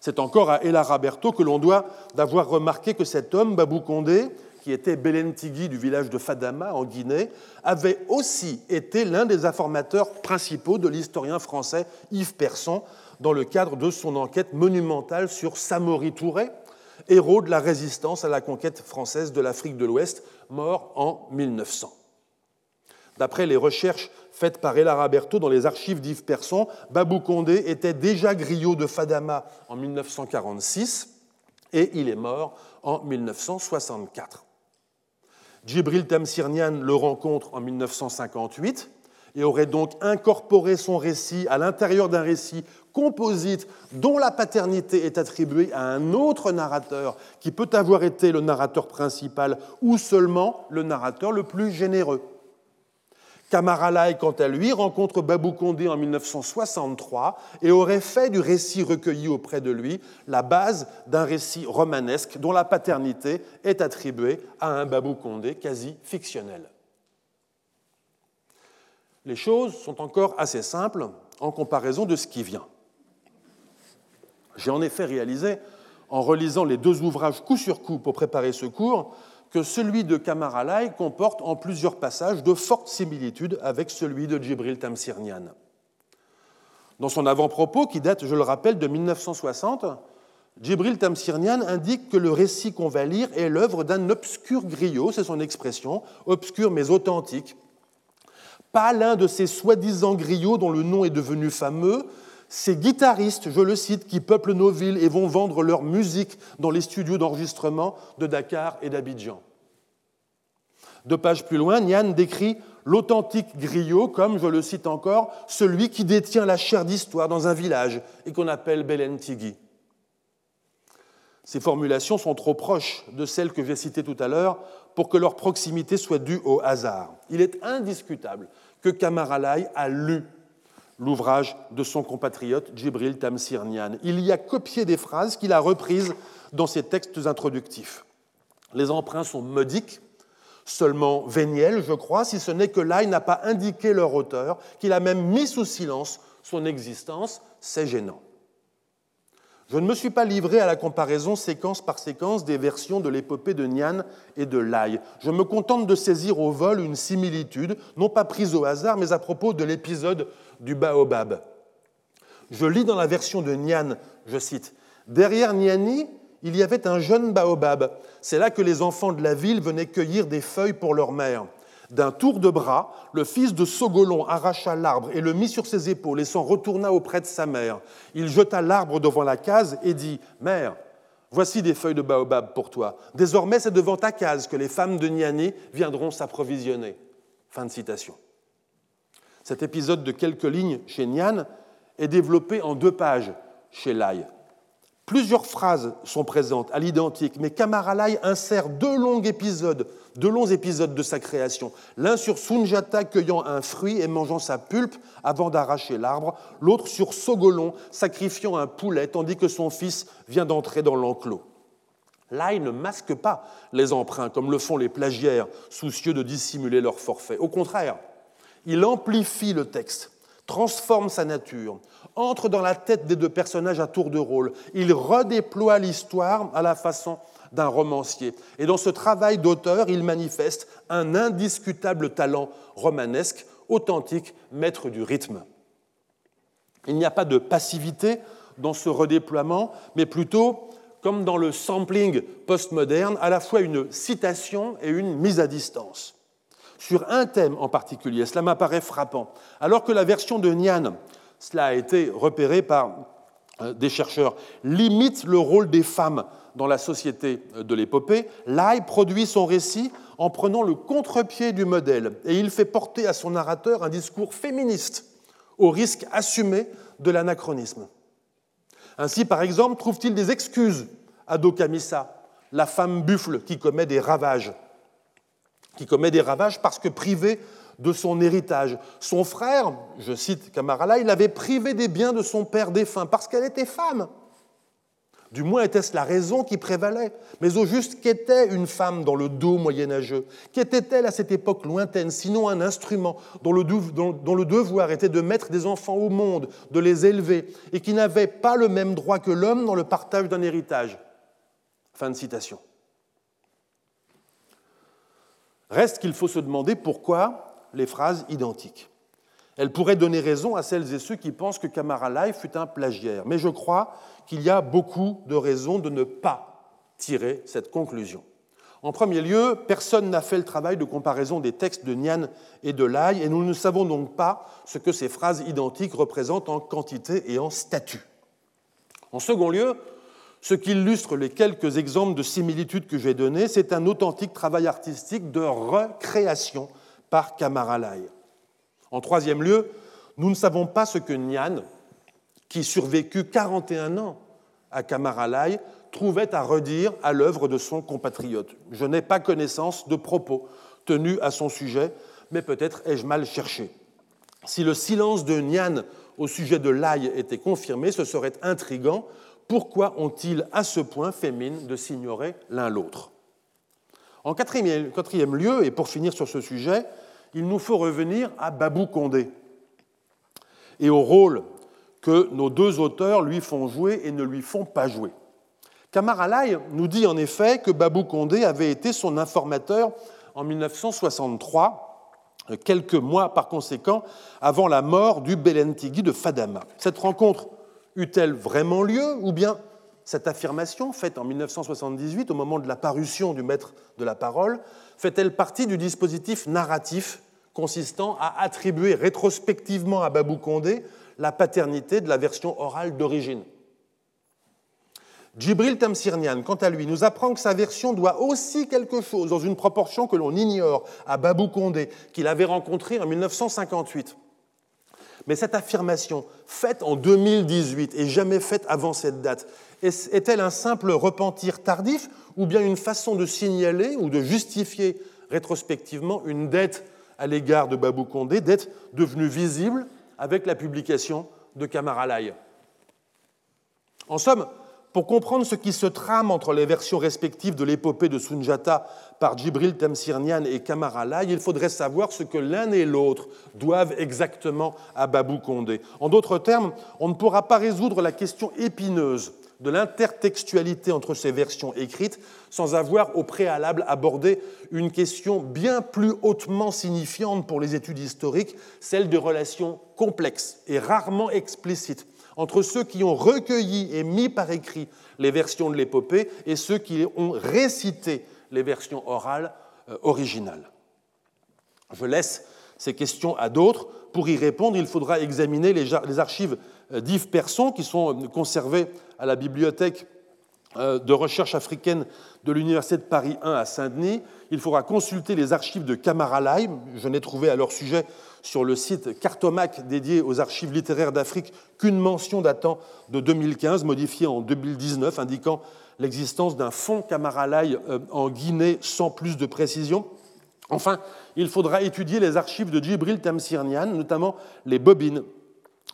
C'est encore à Elara Berto que l'on doit d'avoir remarqué que cet homme, Babou Condé, qui était Belentigui du village de Fadama en Guinée, avait aussi été l'un des informateurs principaux de l'historien français Yves Persson dans le cadre de son enquête monumentale sur Samori Touré, héros de la résistance à la conquête française de l'Afrique de l'Ouest, mort en 1900. D'après les recherches faites par Elara Berthaud dans les archives d'Yves Persson, Babou Condé était déjà griot de Fadama en 1946 et il est mort en 1964. Djibril Tamsirnian le rencontre en 1958 et aurait donc incorporé son récit à l'intérieur d'un récit composite dont la paternité est attribuée à un autre narrateur qui peut avoir été le narrateur principal ou seulement le narrateur le plus généreux. Kamaralai, quant à lui, rencontre Babou Condé en 1963 et aurait fait du récit recueilli auprès de lui la base d'un récit romanesque dont la paternité est attribuée à un Babou Condé quasi fictionnel. Les choses sont encore assez simples en comparaison de ce qui vient. J'ai en effet réalisé, en relisant les deux ouvrages coup sur coup pour préparer ce cours, que celui de Kamaralai comporte en plusieurs passages de fortes similitudes avec celui de Djibril Tamsirnian. Dans son avant-propos, qui date, je le rappelle, de 1960, Djibril Tamsirnian indique que le récit qu'on va lire est l'œuvre d'un obscur griot, c'est son expression, obscur mais authentique. Pas l'un de ces soi-disant griots dont le nom est devenu fameux, ces guitaristes, je le cite, qui peuplent nos villes et vont vendre leur musique dans les studios d'enregistrement de Dakar et d'Abidjan. Deux pages plus loin, Nian décrit l'authentique griot comme, je le cite encore, celui qui détient la chair d'histoire dans un village et qu'on appelle Belentigui. Ces formulations sont trop proches de celles que j'ai citées tout à l'heure pour que leur proximité soit due au hasard. Il est indiscutable que Kamaralai a lu l'ouvrage de son compatriote Djibril Tamsirnian. Il y a copié des phrases qu'il a reprises dans ses textes introductifs. Les emprunts sont modiques, seulement véniels, je crois, si ce n'est que là, il n'a pas indiqué leur auteur, qu'il a même mis sous silence son existence, c'est gênant. Je ne me suis pas livré à la comparaison séquence par séquence des versions de l'épopée de Nian et de Lai. Je me contente de saisir au vol une similitude, non pas prise au hasard, mais à propos de l'épisode du baobab. Je lis dans la version de Nian, je cite, Derrière Niani, il y avait un jeune baobab. C'est là que les enfants de la ville venaient cueillir des feuilles pour leur mère. D'un tour de bras, le fils de Sogolon arracha l'arbre et le mit sur ses épaules et s'en retourna auprès de sa mère. Il jeta l'arbre devant la case et dit Mère, voici des feuilles de baobab pour toi. Désormais, c'est devant ta case que les femmes de Niani viendront s'approvisionner. Fin de citation. Cet épisode de quelques lignes chez Nian est développé en deux pages chez Lai. Plusieurs phrases sont présentes à l'identique, mais Kamaralai insère deux longs épisodes, deux longs épisodes de sa création. L'un sur Sunjata cueillant un fruit et mangeant sa pulpe avant d'arracher l'arbre, l'autre sur Sogolon sacrifiant un poulet tandis que son fils vient d'entrer dans l'enclos. Lai ne masque pas les emprunts comme le font les plagiaires, soucieux de dissimuler leur forfait. Au contraire, il amplifie le texte, transforme sa nature, entre dans la tête des deux personnages à tour de rôle. Il redéploie l'histoire à la façon d'un romancier. Et dans ce travail d'auteur, il manifeste un indiscutable talent romanesque, authentique, maître du rythme. Il n'y a pas de passivité dans ce redéploiement, mais plutôt, comme dans le sampling postmoderne, à la fois une citation et une mise à distance. Sur un thème en particulier, cela m'apparaît frappant. Alors que la version de Nian, cela a été repéré par euh, des chercheurs, limite le rôle des femmes dans la société de l'épopée, Lai produit son récit en prenant le contre-pied du modèle et il fait porter à son narrateur un discours féministe au risque assumé de l'anachronisme. Ainsi, par exemple, trouve-t-il des excuses à Dokamisa, la femme buffle qui commet des ravages, qui commet des ravages parce que privée de son héritage. Son frère, je cite Kamarala, il avait privé des biens de son père défunt parce qu'elle était femme. Du moins était-ce la raison qui prévalait. Mais au juste, qu'était une femme dans le dos moyenâgeux? Qu'était-elle à cette époque lointaine, sinon un instrument dont le, devoir était de mettre des enfants au monde, de les élever, et qui n'avait pas le même droit que l'homme dans le partage d'un héritage Fin de citation. Reste qu'il faut se demander pourquoi les phrases identiques. Elles pourraient donner raison à celles et ceux qui pensent que Kamara fut un plagiaire. Mais je crois qu'il y a beaucoup de raisons de ne pas tirer cette conclusion. En premier lieu, personne n'a fait le travail de comparaison des textes de Nian et de Lai, et nous ne savons donc pas ce que ces phrases identiques représentent en quantité et en statut. En second lieu, ce qui illustre les quelques exemples de similitudes que j'ai donnés, c'est un authentique travail artistique de recréation par Kamara Lai. En troisième lieu, nous ne savons pas ce que Nian, qui survécut 41 ans à Kamaralai, trouvait à redire à l'œuvre de son compatriote. Je n'ai pas connaissance de propos tenus à son sujet, mais peut-être ai-je mal cherché. Si le silence de Nian au sujet de Lai était confirmé, ce serait intrigant. Pourquoi ont-ils à ce point fait mine de s'ignorer l'un l'autre? En quatrième lieu, et pour finir sur ce sujet, il nous faut revenir à Babou Condé et au rôle que nos deux auteurs lui font jouer et ne lui font pas jouer. Kamaralai nous dit en effet que Babou Condé avait été son informateur en 1963, quelques mois par conséquent avant la mort du Belentigui de Fadama. Cette rencontre eut-elle vraiment lieu ou bien cette affirmation, faite en 1978 au moment de la parution du maître de la parole, fait-elle partie du dispositif narratif consistant à attribuer rétrospectivement à Babou Condé la paternité de la version orale d'origine? Djibril Tamsirnian, quant à lui, nous apprend que sa version doit aussi quelque chose, dans une proportion que l'on ignore, à Babou Condé, qu'il avait rencontré en 1958. Mais cette affirmation, faite en 2018 et jamais faite avant cette date, est-elle un simple repentir tardif ou bien une façon de signaler ou de justifier rétrospectivement une dette à l'égard de Babou Condé, dette devenue visible avec la publication de Kamaralai. En somme, pour comprendre ce qui se trame entre les versions respectives de l'épopée de Sunjata par Djibril Temsirnian et Kamaralai, il faudrait savoir ce que l'un et l'autre doivent exactement à Babou Condé. En d'autres termes, on ne pourra pas résoudre la question épineuse de l'intertextualité entre ces versions écrites sans avoir au préalable abordé une question bien plus hautement signifiante pour les études historiques, celle de relations complexes et rarement explicites entre ceux qui ont recueilli et mis par écrit les versions de l'épopée et ceux qui ont récité les versions orales euh, originales. Je laisse ces questions à d'autres. Pour y répondre, il faudra examiner les archives euh, d'Yves Persson qui sont euh, conservées à la bibliothèque de recherche africaine de l'Université de Paris 1 à Saint-Denis. Il faudra consulter les archives de Camaralai. Je n'ai trouvé à leur sujet sur le site Cartomac dédié aux archives littéraires d'Afrique qu'une mention datant de 2015, modifiée en 2019, indiquant l'existence d'un fonds Camaralai en Guinée sans plus de précision. Enfin, il faudra étudier les archives de Djibril Tamsirnian, notamment les bobines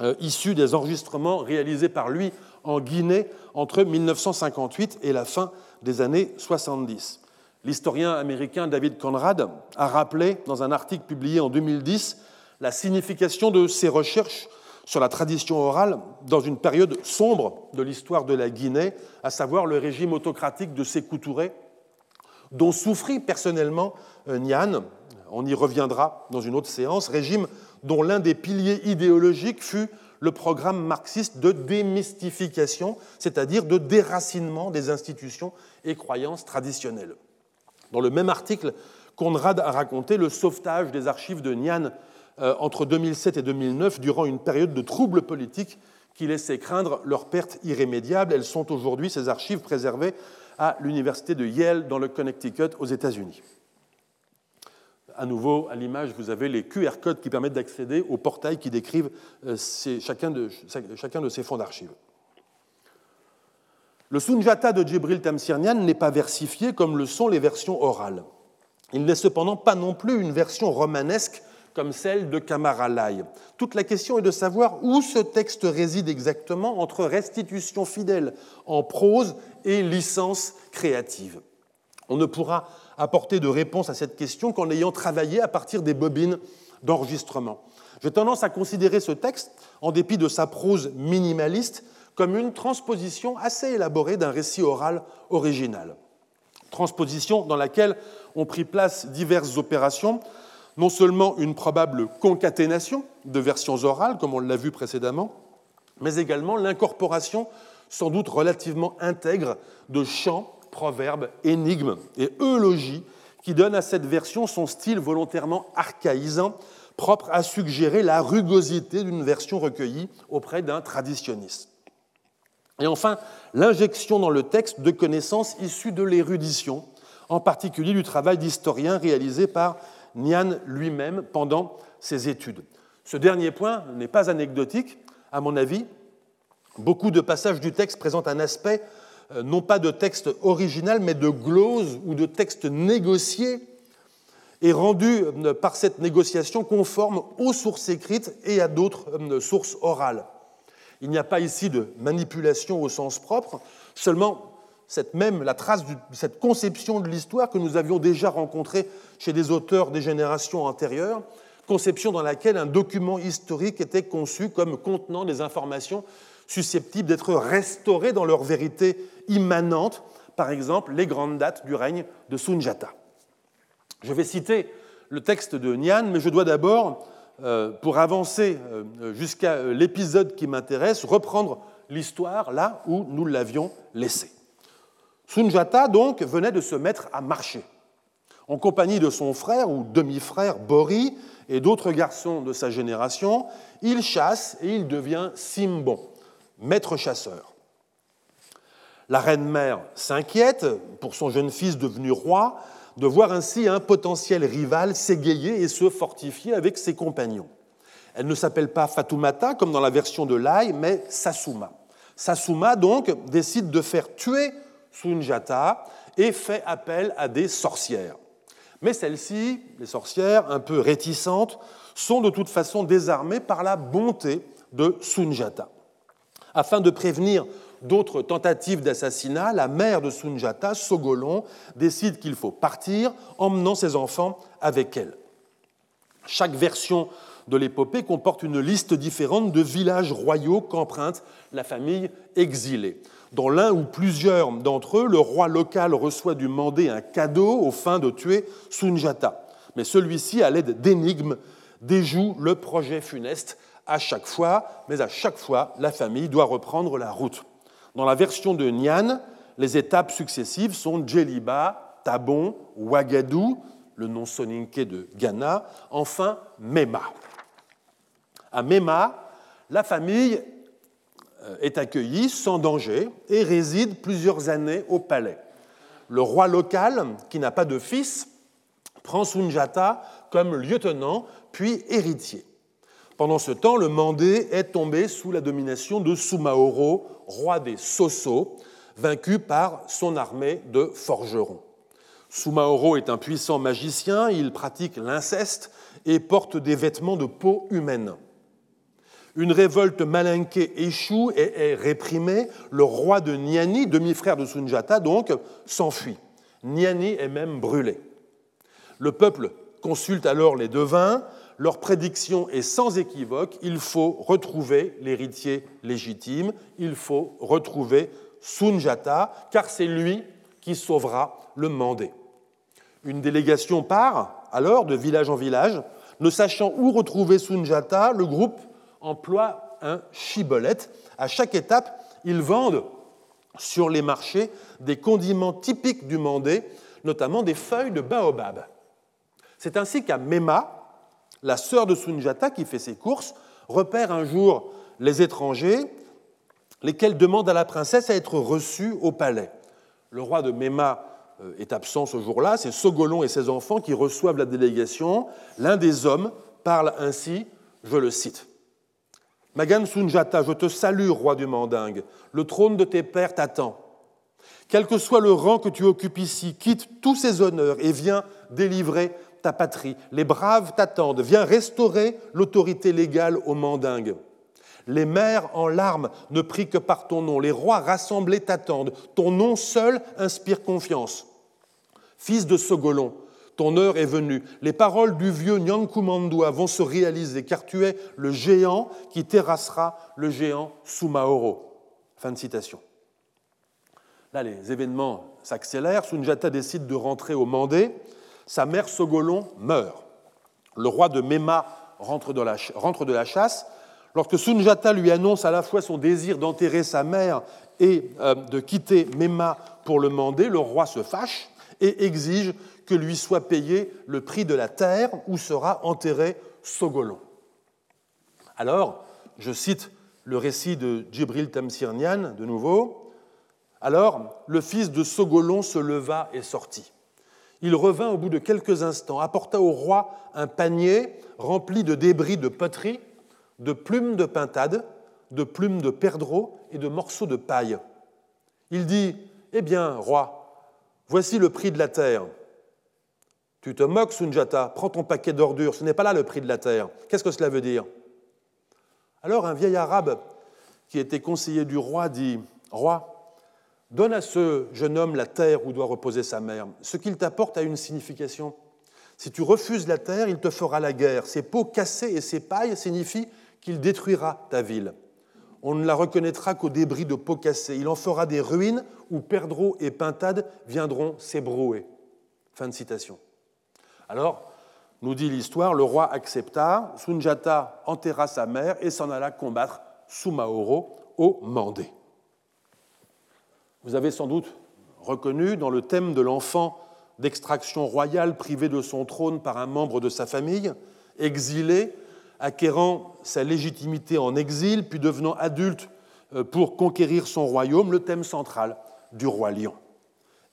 euh, issus des enregistrements réalisés par lui en Guinée entre 1958 et la fin des années 70. L'historien américain David Conrad a rappelé dans un article publié en 2010 la signification de ses recherches sur la tradition orale dans une période sombre de l'histoire de la Guinée, à savoir le régime autocratique de Sékou Touré, dont souffrit personnellement euh, Nian, on y reviendra dans une autre séance, régime dont l'un des piliers idéologiques fut le programme marxiste de démystification, c'est-à-dire de déracinement des institutions et croyances traditionnelles. Dans le même article, Conrad a raconté le sauvetage des archives de Nian entre 2007 et 2009 durant une période de troubles politiques qui laissaient craindre leur perte irrémédiable. Elles sont aujourd'hui, ces archives, préservées à l'université de Yale dans le Connecticut aux États-Unis. À nouveau, à l'image, vous avez les QR codes qui permettent d'accéder aux portails qui décrivent euh, chacun, de, chacun de ces fonds d'archives. Le Sunjata de Djibril Tamsirnian n'est pas versifié comme le sont les versions orales. Il n'est cependant pas non plus une version romanesque comme celle de Kamaralai. Toute la question est de savoir où ce texte réside exactement entre restitution fidèle en prose et licence créative. On ne pourra apporter de réponse à cette question qu'en ayant travaillé à partir des bobines d'enregistrement. J'ai tendance à considérer ce texte, en dépit de sa prose minimaliste, comme une transposition assez élaborée d'un récit oral original. Transposition dans laquelle ont pris place diverses opérations, non seulement une probable concaténation de versions orales, comme on l'a vu précédemment, mais également l'incorporation, sans doute relativement intègre, de chants, proverbes, énigmes et eulogies qui donnent à cette version son style volontairement archaïsant, propre à suggérer la rugosité d'une version recueillie auprès d'un traditionniste. Et enfin, l'injection dans le texte de connaissances issues de l'érudition, en particulier du travail d'historien réalisé par Nian lui-même pendant ses études. Ce dernier point n'est pas anecdotique, à mon avis. Beaucoup de passages du texte présentent un aspect euh, non pas de texte original, mais de glose ou de texte négocié et rendu euh, par cette négociation conforme aux sources écrites et à d'autres euh, sources orales. Il n'y a pas ici de manipulation au sens propre, seulement cette même, la trace de cette conception de l'histoire que nous avions déjà rencontrée chez des auteurs des générations antérieures, conception dans laquelle un document historique était conçu comme contenant des informations susceptibles d'être restaurées dans leur vérité immanente, par exemple les grandes dates du règne de Sunjata. Je vais citer le texte de Nyan, mais je dois d'abord, euh, pour avancer euh, jusqu'à l'épisode qui m'intéresse, reprendre l'histoire là où nous l'avions laissée. Sunjata, donc, venait de se mettre à marcher. En compagnie de son frère ou demi-frère Bori et d'autres garçons de sa génération, il chasse et il devient Simbon, maître chasseur. La reine-mère s'inquiète, pour son jeune fils devenu roi, de voir ainsi un potentiel rival s'égayer et se fortifier avec ses compagnons. Elle ne s'appelle pas Fatoumata, comme dans la version de Lai, mais Sasuma. Sasuma, donc, décide de faire tuer Sunjata et fait appel à des sorcières. Mais celles-ci, les sorcières, un peu réticentes, sont de toute façon désarmées par la bonté de Sunjata. Afin de prévenir d'autres tentatives d'assassinat, la mère de Sunjata, Sogolon, décide qu'il faut partir, emmenant ses enfants avec elle. Chaque version de l'épopée comporte une liste différente de villages royaux qu'emprunte la famille exilée. Dans l'un ou plusieurs d'entre eux, le roi local reçoit du Mandé un cadeau aux fins de tuer Sunjata. Mais celui-ci, à l'aide d'énigmes, déjoue le projet funeste à chaque fois, mais à chaque fois, la famille doit reprendre la route. Dans la version de Nyan, les étapes successives sont Djeliba, Tabon, Ouagadou, le nom soninké de Ghana, enfin Mema. À Mema, la famille est accueillie sans danger et réside plusieurs années au palais. Le roi local, qui n'a pas de fils, prend Sunjata comme lieutenant puis héritier. Pendant ce temps, le Mandé est tombé sous la domination de Sumaoro, roi des Soso, vaincu par son armée de forgerons. Sumaoro est un puissant magicien, il pratique l'inceste et porte des vêtements de peau humaine. Une révolte malinquée échoue et est réprimée. Le roi de Niani, demi-frère de Sunjata, donc, s'enfuit. Niani est même brûlé. Le peuple consulte alors les devins leur prédiction est sans équivoque, il faut retrouver l'héritier légitime, il faut retrouver Sunjata, car c'est lui qui sauvera le Mandé. Une délégation part alors de village en village Ne sachant où retrouver Sunjata, le groupe emploie un chibolette. À chaque étape, ils vendent sur les marchés des condiments typiques du Mandé, notamment des feuilles de baobab. C'est ainsi qu'à Mema, la sœur de Sunjata, qui fait ses courses, repère un jour les étrangers, lesquels demandent à la princesse à être reçus au palais. Le roi de Mema euh, est absent ce jour-là, c'est Sogolon et ses enfants qui reçoivent la délégation. L'un des hommes parle ainsi, je le cite. Magan Sunjata, je te salue, roi du Mandingue. Le trône de tes pères t'attend. Quel que soit le rang que tu occupes ici, quitte tous ces honneurs et viens délivrer ta patrie. Les braves t'attendent. Viens restaurer l'autorité légale aux Mandingues. Les mères en larmes ne prient que par ton nom. Les rois rassemblés t'attendent. Ton nom seul inspire confiance. Fils de Sogolon, ton heure est venue. Les paroles du vieux Nyankumandua vont se réaliser, car tu es le géant qui terrassera le géant Sumaoro. Fin de citation. Là, les événements s'accélèrent. Sunjata décide de rentrer au Mandé. Sa mère Sogolon meurt. Le roi de Mema rentre de la, rentre de la chasse. Lorsque Sunjata lui annonce à la fois son désir d'enterrer sa mère et euh, de quitter Mema pour le Mandé, le roi se fâche et exige que lui soit payé le prix de la terre où sera enterré Sogolon. Alors, je cite le récit de Djibril Tamsirnian de nouveau. Alors, le fils de Sogolon se leva et sortit. Il revint au bout de quelques instants, apporta au roi un panier rempli de débris de poterie, de plumes de pintade, de plumes de perdreau et de morceaux de paille. Il dit Eh bien, roi, voici le prix de la terre. Tu te moques, Sunjata, prends ton paquet d'ordures, ce n'est pas là le prix de la terre. Qu'est-ce que cela veut dire? Alors un vieil arabe qui était conseiller du roi dit Roi, donne à ce jeune homme la terre où doit reposer sa mère. Ce qu'il t'apporte a une signification. Si tu refuses la terre, il te fera la guerre. Ses peaux cassées et ses pailles signifient qu'il détruira ta ville. On ne la reconnaîtra qu'aux débris de peaux cassées. Il en fera des ruines où perdreaux et pintades viendront s'ébrouer. Fin de citation. Alors, nous dit l'histoire, le roi accepta, Sunjata enterra sa mère et s'en alla combattre Sumaoro au Mandé. Vous avez sans doute reconnu dans le thème de l'enfant d'extraction royale privé de son trône par un membre de sa famille, exilé, acquérant sa légitimité en exil, puis devenant adulte euh, pour conquérir son royaume, le thème central du roi lion.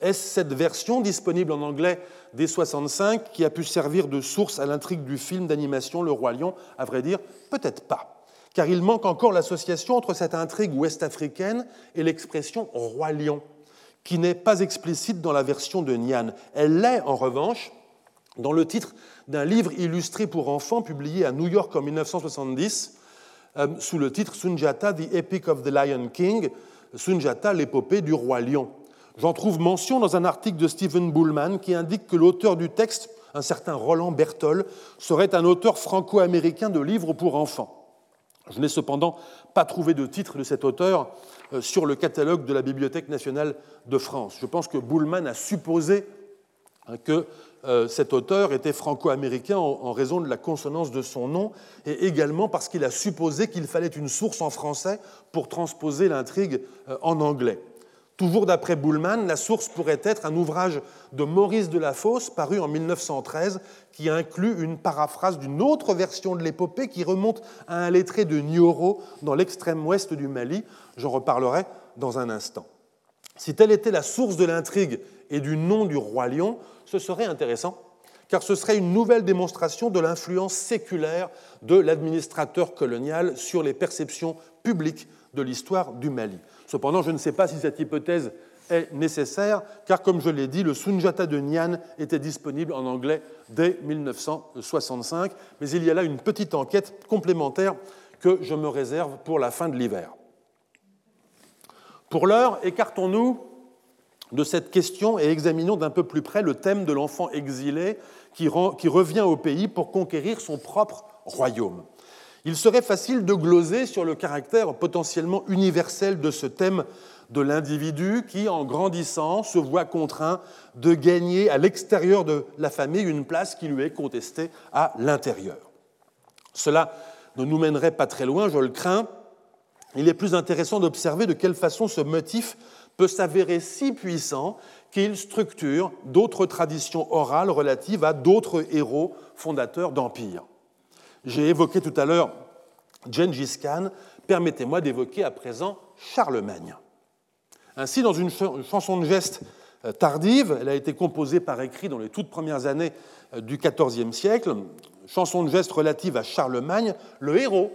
Est-ce cette version disponible en anglais dès 65 qui a pu servir de source à l'intrigue du film d'animation Le Roi Lion? À vrai dire, peut-être pas, car il manque encore l'association entre cette intrigue ouest-africaine et l'expression Roi Lion, qui n'est pas explicite dans la version de Nian. Elle l'est, en revanche, dans le titre d'un livre illustré pour enfants publié à New York en 1970, euh, sous le titre Sunjata, The Epic of the Lion King, Sunjata, l'épopée du roi lion. J'en trouve mention dans un article de Stephen Bullman qui indique que l'auteur du texte, un certain Roland Berthold, serait un auteur franco-américain de livres pour enfants. Je n'ai cependant pas trouvé de titre de cet auteur euh, sur le catalogue de la Bibliothèque nationale de France. Je pense que Bullman a supposé hein, que euh, cet auteur était franco-américain en raison de la consonance de son nom et également parce qu'il a supposé qu'il fallait une source en français pour transposer l'intrigue euh, en anglais. Toujours d'après Bullman, la source pourrait être un ouvrage de Maurice Delafosse paru en 1913 qui inclut une paraphrase d'une autre version de l'épopée qui remonte à un lettré de Nioro dans l'extrême ouest du Mali. J'en reparlerai dans un instant. Si telle était la source de l'intrigue et du nom du roi lion, ce serait intéressant car ce serait une nouvelle démonstration de l'influence séculaire de l'administrateur colonial sur les perceptions publiques de l'histoire du Mali. Cependant, je ne sais pas si cette hypothèse est nécessaire, car comme je l'ai dit, le Sunjata de Nian était disponible en anglais dès 1965, mais il y a là une petite enquête complémentaire que je me réserve pour la fin de l'hiver. Pour l'heure, écartons-nous de cette question et examinons d'un peu plus près le thème de l'enfant exilé qui, revient au pays pour conquérir son propre royaume. Il serait facile de gloser sur le caractère potentiellement universel de ce thème de l'individu qui, en grandissant, se voit contraint de gagner à l'extérieur de la famille une place qui lui est contestée à l'intérieur. Cela ne nous mènerait pas très loin, je le crains. Il est plus intéressant d'observer de quelle façon ce motif peut s'avérer si puissant qu'il structure d'autres traditions orales relatives à d'autres héros fondateurs d'empires. J'ai évoqué tout à l'heure Gengis Khan, permettez-moi d'évoquer à présent Charlemagne. Ainsi, dans une chanson de geste euh, tardive, elle a été composée par écrit dans les toutes premières années euh, du XIVe siècle, chanson de geste relative à Charlemagne, le héros,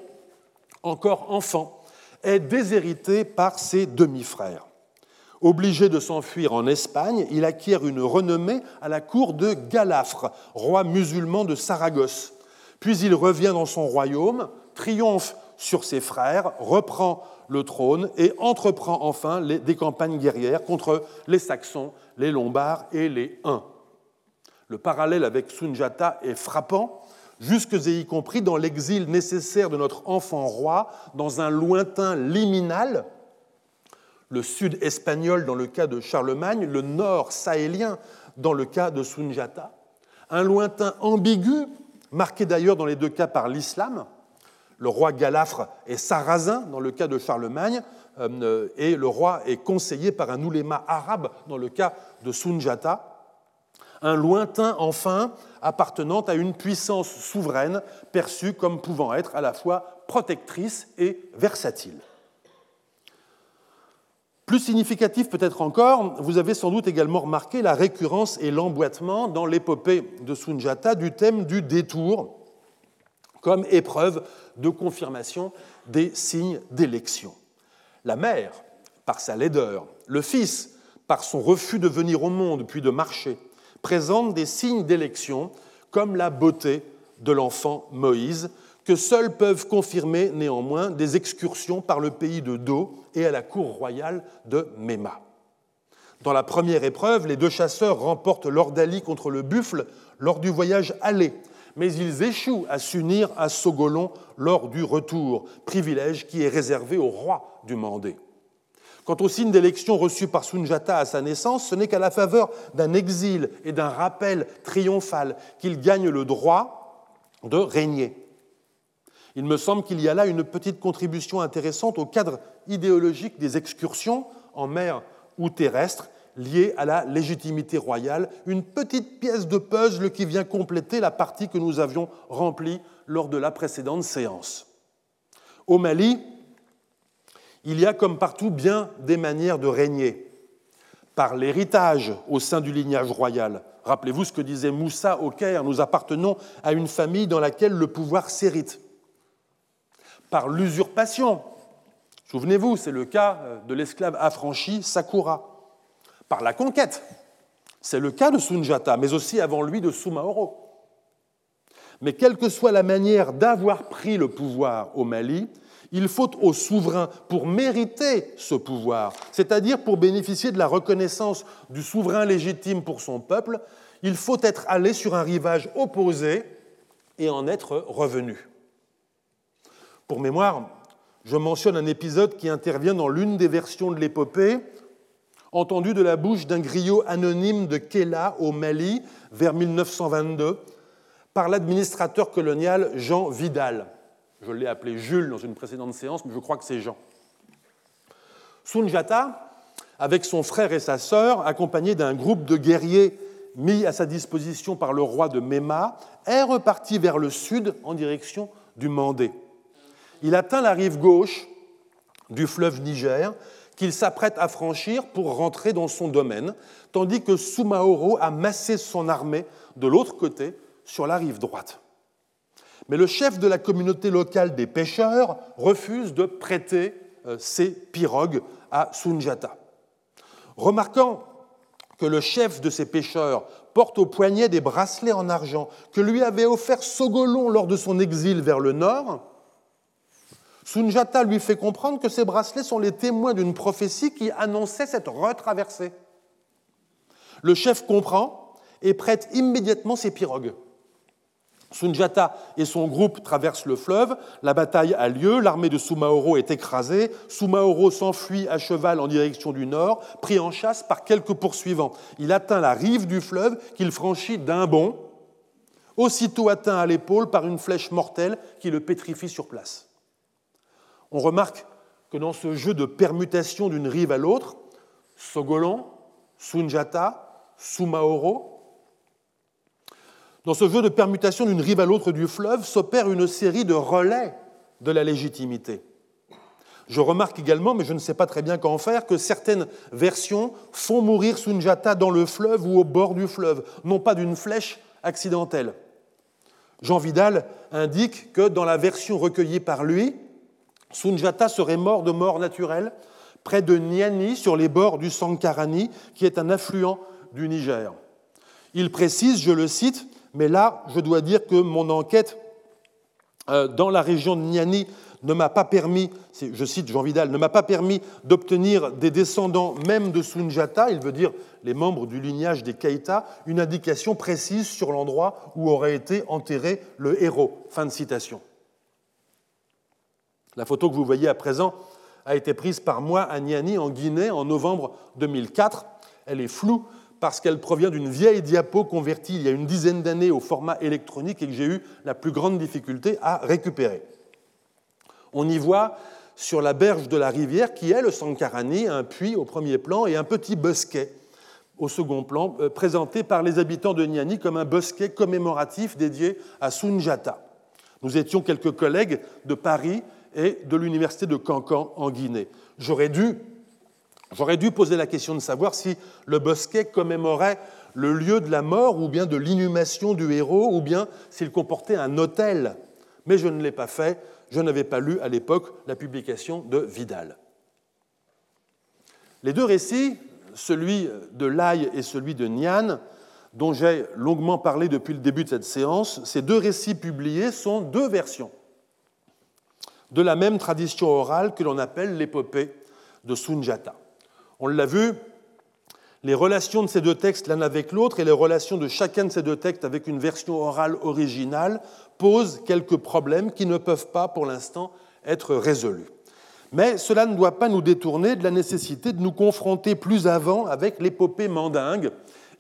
encore enfant, est déshérité par ses demi-frères. Obligé de s'enfuir en Espagne, il acquiert une renommée à la cour de Galafre, roi musulman de Saragosse. Puis il revient dans son royaume, triomphe sur ses frères, reprend le trône et entreprend enfin des campagnes guerrières contre les Saxons, les Lombards et les Huns. Le parallèle avec Sunjata est frappant, jusque et y compris dans l'exil nécessaire de notre enfant roi dans un lointain liminal, le sud espagnol dans le cas de Charlemagne, le nord sahélien dans le cas de Sunjata, un lointain ambigu, marqué d'ailleurs dans les deux cas par l'islam, le roi Galafre est sarrasin dans le cas de Charlemagne, euh, et le roi est conseillé par un ouléma arabe dans le cas de Sunjata. Un lointain, enfin, appartenant à une puissance souveraine perçue comme pouvant être à la fois protectrice et versatile. Plus significatif peut-être encore, vous avez sans doute également remarqué la récurrence et l'emboîtement dans l'épopée de Sunjata du thème du détour comme épreuve de confirmation des signes d'élection. La mère, par sa laideur, le fils, par son refus de venir au monde puis de marcher, présentent des signes d'élection comme la beauté de l'enfant Moïse, que seuls peuvent confirmer néanmoins des excursions par le pays de Do et à la cour royale de Mema. Dans la première épreuve, les deux chasseurs remportent l'ordalie contre le buffle lors du voyage aller, mais ils échouent à s'unir à Sogolon lors du retour, privilège qui est réservé au roi du Mandé. Quant au signe d'élection reçu par Sunjata à sa naissance, ce n'est qu'à la faveur d'un exil et d'un rappel triomphal qu'il gagne le droit de régner. Il me semble qu'il y a là une petite contribution intéressante au cadre idéologique des excursions en mer ou terrestre liée à la légitimité royale, une petite pièce de puzzle qui vient compléter la partie que nous avions remplie lors de la précédente séance. Au Mali, il y a comme partout bien des manières de régner. Par l'héritage au sein du lignage royal. Rappelez-vous ce que disait Moussa au Caire, nous appartenons à une famille dans laquelle le pouvoir s'hérite. Par l'usurpation, souvenez-vous, c'est le cas de l'esclave affranchi Sakura par la conquête. C'est le cas de Sunjata, mais aussi avant lui de Sumaoro. Mais quelle que soit la manière d'avoir pris le pouvoir au Mali, il faut au souverain, pour mériter ce pouvoir, c'est-à-dire pour bénéficier de la reconnaissance du souverain légitime pour son peuple, il faut être allé sur un rivage opposé et en être revenu. Pour mémoire, je mentionne un épisode qui intervient dans l'une des versions de l'épopée entendu de la bouche d'un griot anonyme de Kela au Mali vers 1922 par l'administrateur colonial Jean Vidal. Je l'ai appelé Jules dans une précédente séance, mais je crois que c'est Jean. Sunjata, avec son frère et sa sœur, accompagné d'un groupe de guerriers mis à sa disposition par le roi de Mema, est reparti vers le sud en direction du Mandé. Il atteint la rive gauche du fleuve Niger qu'il s'apprête à franchir pour rentrer dans son domaine, tandis que Sumaoro a massé son armée de l'autre côté, sur la rive droite. Mais le chef de la communauté locale des pêcheurs refuse de prêter euh, ses pirogues à Sunjata. Remarquant que le chef de ces pêcheurs porte au poignet des bracelets en argent que lui avait offert Sogolon lors de son exil vers le nord, Sunjata lui fait comprendre que ces bracelets sont les témoins d'une prophétie qui annonçait cette retraversée. Le chef comprend et prête immédiatement ses pirogues. Sunjata et son groupe traversent le fleuve, la bataille a lieu, l'armée de Sumaoro est écrasée, Sumaoro s'enfuit à cheval en direction du nord, pris en chasse par quelques poursuivants. Il atteint la rive du fleuve qu'il franchit d'un bond, aussitôt atteint à l'épaule par une flèche mortelle qui le pétrifie sur place. On remarque que dans ce jeu de permutation d'une rive à l'autre, Sogolon, Sunjata, Sumaoro, dans ce jeu de permutation d'une rive à l'autre du fleuve s'opère une série de relais de la légitimité. Je remarque également, mais je ne sais pas très bien qu'en faire, que certaines versions font mourir Sunjata dans le fleuve ou au bord du fleuve, non pas d'une flèche accidentelle. Jean Vidal indique que dans la version recueillie par lui, Sunjata serait mort de mort naturelle près de Niani, sur les bords du Sankarani, qui est un affluent du Niger. Il précise, je le cite, mais là, je dois dire que mon enquête euh, dans la région de Niani ne m'a pas permis, je cite Jean Vidal, ne m'a pas permis d'obtenir des descendants même de Sunjata, il veut dire les membres du lignage des Keita, une indication précise sur l'endroit où aurait été enterré le héros. Fin de citation. La photo que vous voyez à présent a été prise par moi à Niani, en Guinée, en novembre 2004. Elle est floue parce qu'elle provient d'une vieille diapo convertie il y a une dizaine d'années au format électronique et que j'ai eu la plus grande difficulté à récupérer. On y voit sur la berge de la rivière, qui est le Sankarani, un puits au premier plan et un petit bosquet au second plan, euh, présenté par les habitants de Niani comme un bosquet commémoratif dédié à Sunjata. Nous étions quelques collègues de Paris et de l'université de Cancan en Guinée. J'aurais dû, poser la question de savoir si le bosquet commémorait le lieu de la mort ou bien de l'inhumation du héros ou bien s'il comportait un hôtel. Mais je ne l'ai pas fait, je n'avais pas lu à l'époque la publication de Vidal. Les deux récits, celui de Lai et celui de Nian, dont j'ai longuement parlé depuis le début de cette séance, ces deux récits publiés sont deux versions de la même tradition orale que l'on appelle l'épopée de Sunjata. On l'a vu, les relations de ces deux textes l'un avec l'autre et les relations de chacun de ces deux textes avec une version orale originale posent quelques problèmes qui ne peuvent pas pour l'instant être résolus. Mais cela ne doit pas nous détourner de la nécessité de nous confronter plus avant avec l'épopée mandingue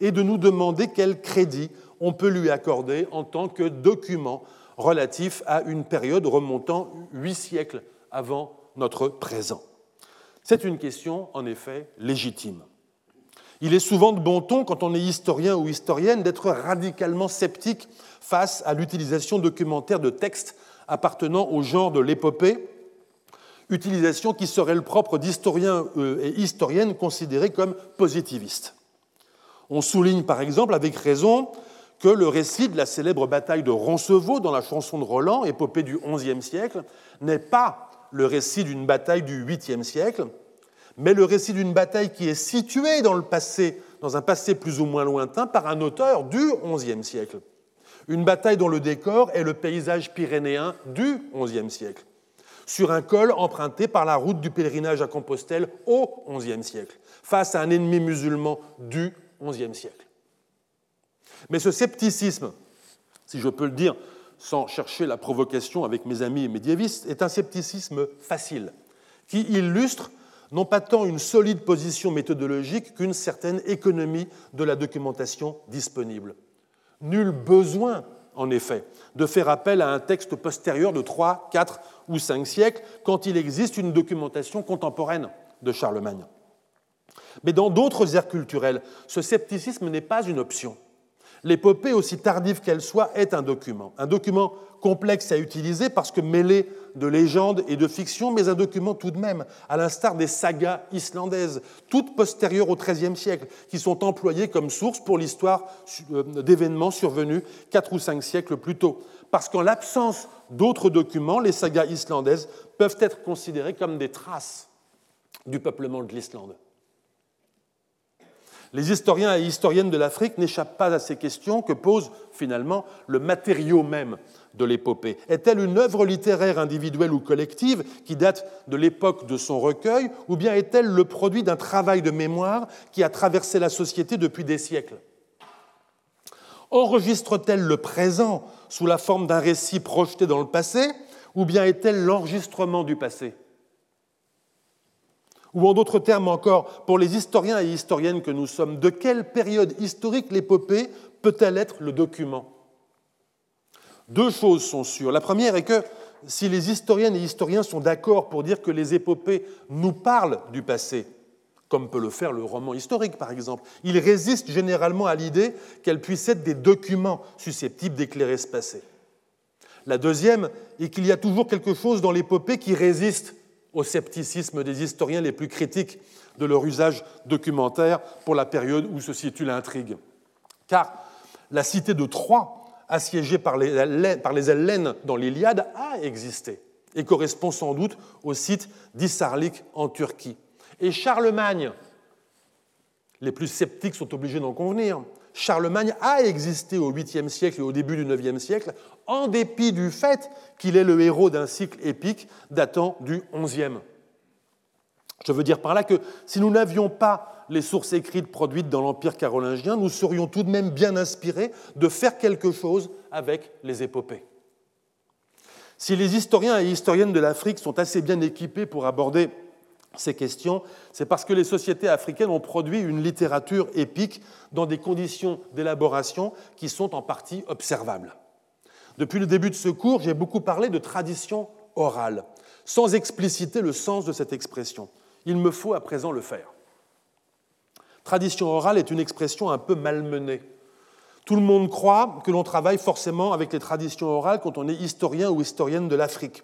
et de nous demander quel crédit on peut lui accorder en tant que document relatif à une période remontant huit siècles avant notre présent. C'est une question, en effet, légitime. Il est souvent de bon ton, quand on est historien ou historienne, d'être radicalement sceptique face à l'utilisation documentaire de textes appartenant au genre de l'épopée, utilisation qui serait le propre d'historiens euh, et historiennes considérés comme positivistes. On souligne par exemple avec raison le récit de la célèbre bataille de Roncevaux dans la chanson de Roland, épopée du XIe siècle, n'est pas le récit d'une bataille du 8e siècle, mais le récit d'une bataille qui est située dans le passé, dans un passé plus ou moins lointain, par un auteur du XIe siècle. Une bataille dont le décor est le paysage pyrénéen du XIe siècle, sur un col emprunté par la route du pèlerinage à Compostelle au XIe siècle, face à un ennemi musulman du XIe siècle. Mais ce scepticisme, si je peux le dire sans chercher la provocation avec mes amis médiévistes, est un scepticisme facile, qui illustre non pas tant une solide position méthodologique qu'une certaine économie de la documentation disponible. Nul besoin, en effet, de faire appel à un texte postérieur de 3, 4 ou 5 siècles quand il existe une documentation contemporaine de Charlemagne. Mais dans d'autres aires culturelles, ce scepticisme n'est pas une option l'épopée, aussi tardive qu'elle soit, est un document. Un document complexe à utiliser parce que mêlé de légendes et de fiction, mais un document tout de même, à l'instar des sagas islandaises, toutes postérieures au XIIIe siècle, qui sont employées comme source pour l'histoire euh, d'événements survenus quatre ou cinq siècles plus tôt. Parce qu'en l'absence d'autres documents, les sagas islandaises peuvent être considérées comme des traces du peuplement de l'Islande. Les historiens et historiennes de l'Afrique n'échappent pas à ces questions que pose finalement le matériau même de l'épopée. Est-elle une œuvre littéraire individuelle ou collective qui date de l'époque de son recueil, ou bien est-elle le produit d'un travail de mémoire qui a traversé la société depuis des siècles? Enregistre-t-elle le présent sous la forme d'un récit projeté dans le passé, ou bien est-elle l'enregistrement du passé? Ou en d'autres termes encore, pour les historiens et historiennes que nous sommes, de quelle période historique l'épopée peut-elle être le document? Deux choses sont sûres. La première est que si les historiennes et historiens sont d'accord pour dire que les épopées nous parlent du passé, comme peut le faire le roman historique par exemple, ils résistent généralement à l'idée qu'elles puissent être des documents susceptibles d'éclairer ce passé. La deuxième est qu'il y a toujours quelque chose dans l'épopée qui résiste au scepticisme des historiens les plus critiques de leur usage documentaire pour la période où se situe l'intrigue. Car la cité de Troie, assiégée par les, Hellènes dans l'Iliade, a existé et correspond sans doute au site d'Issarlik en Turquie. Et Charlemagne, les plus sceptiques sont obligés d'en convenir, Charlemagne a existé au 8e siècle et au début du 9e siècle, en dépit du fait qu'il est le héros d'un cycle épique datant du 11e. Je veux dire par là que si nous n'avions pas les sources écrites produites dans l'Empire carolingien, nous serions tout de même bien inspirés de faire quelque chose avec les épopées. Si les historiens et historiennes de l'Afrique sont assez bien équipés pour aborder ces questions, c'est parce que les sociétés africaines ont produit une littérature épique dans des conditions d'élaboration qui sont en partie observables. Depuis le début de ce cours, j'ai beaucoup parlé de tradition orale, sans expliciter le sens de cette expression. Il me faut à présent le faire. Tradition orale est une expression un peu malmenée. Tout le monde croit que l'on travaille forcément avec les traditions orales quand on est historien ou historienne de l'Afrique.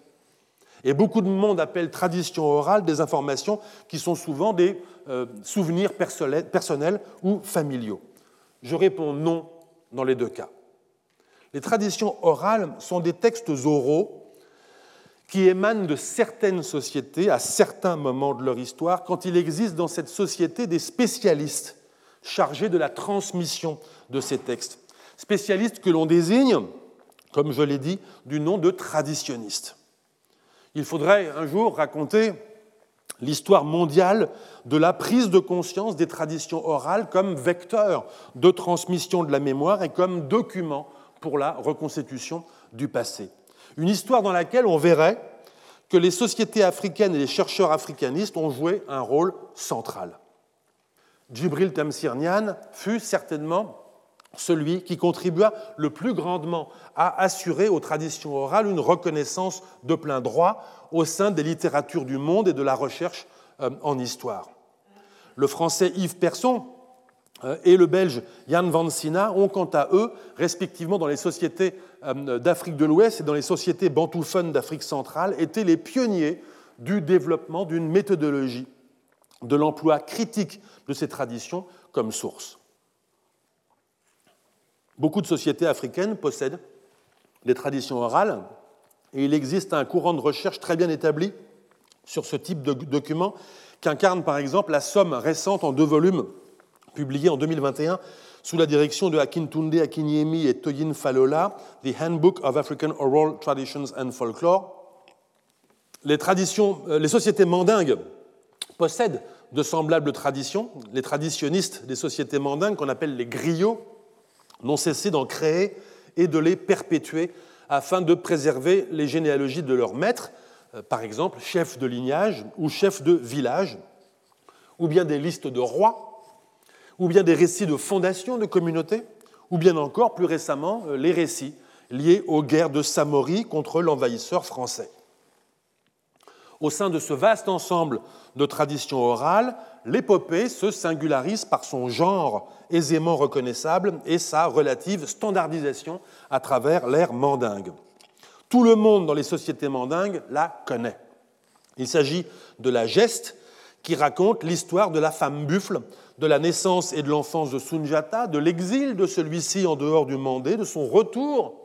Et beaucoup de monde appelle tradition orale des informations qui sont souvent des euh, souvenirs personnels ou familiaux. Je réponds non dans les deux cas. Les traditions orales sont des textes oraux qui émanent de certaines sociétés à certains moments de leur histoire, quand il existe dans cette société des spécialistes chargés de la transmission de ces textes. Spécialistes que l'on désigne, comme je l'ai dit, du nom de traditionnistes. Il faudrait un jour raconter l'histoire mondiale de la prise de conscience des traditions orales comme vecteur de transmission de la mémoire et comme document pour la reconstitution du passé. Une histoire dans laquelle on verrait que les sociétés africaines et les chercheurs africanistes ont joué un rôle central. Djibril Tamsir fut certainement celui qui contribua le plus grandement à assurer aux traditions orales une reconnaissance de plein droit au sein des littératures du monde et de la recherche euh, en histoire. Le français Yves Persson euh, et le belge Jan van Sina ont quant à eux, respectivement dans les sociétés euh, d'Afrique de l'Ouest et dans les sociétés bantoufhones d'Afrique centrale, été les pionniers du développement d'une méthodologie de l'emploi critique de ces traditions comme source. Beaucoup de sociétés africaines possèdent des traditions orales et il existe un courant de recherche très bien établi sur ce type de document qu'incarne par exemple la somme récente en deux volumes publiée en 2021 sous la direction de Akintunde Akinyemi et Toyin Falola, The Handbook of African Oral Traditions and Folklore. Les, traditions, euh, les sociétés mandingues possèdent de semblables traditions. Les traditionnistes des sociétés mandingues, qu'on appelle les griots, n'ont cessé d'en créer et de les perpétuer afin de préserver les généalogies de leurs maîtres, euh, par exemple chefs de lignage ou chefs de village, ou bien des listes de rois, ou bien des récits de fondation de communautés, ou bien encore plus récemment euh, les récits liés aux guerres de Samorie contre l'envahisseur français. Au sein de ce vaste ensemble de traditions orales, l'épopée se singularise par son genre aisément reconnaissable et sa relative standardisation à travers l'ère mandingue. Tout le monde dans les sociétés mandingues la connaît. Il s'agit de la geste qui raconte l'histoire de la femme buffle, de la naissance et de l'enfance de Sunjata, de l'exil de celui-ci en dehors du Mandé, de son retour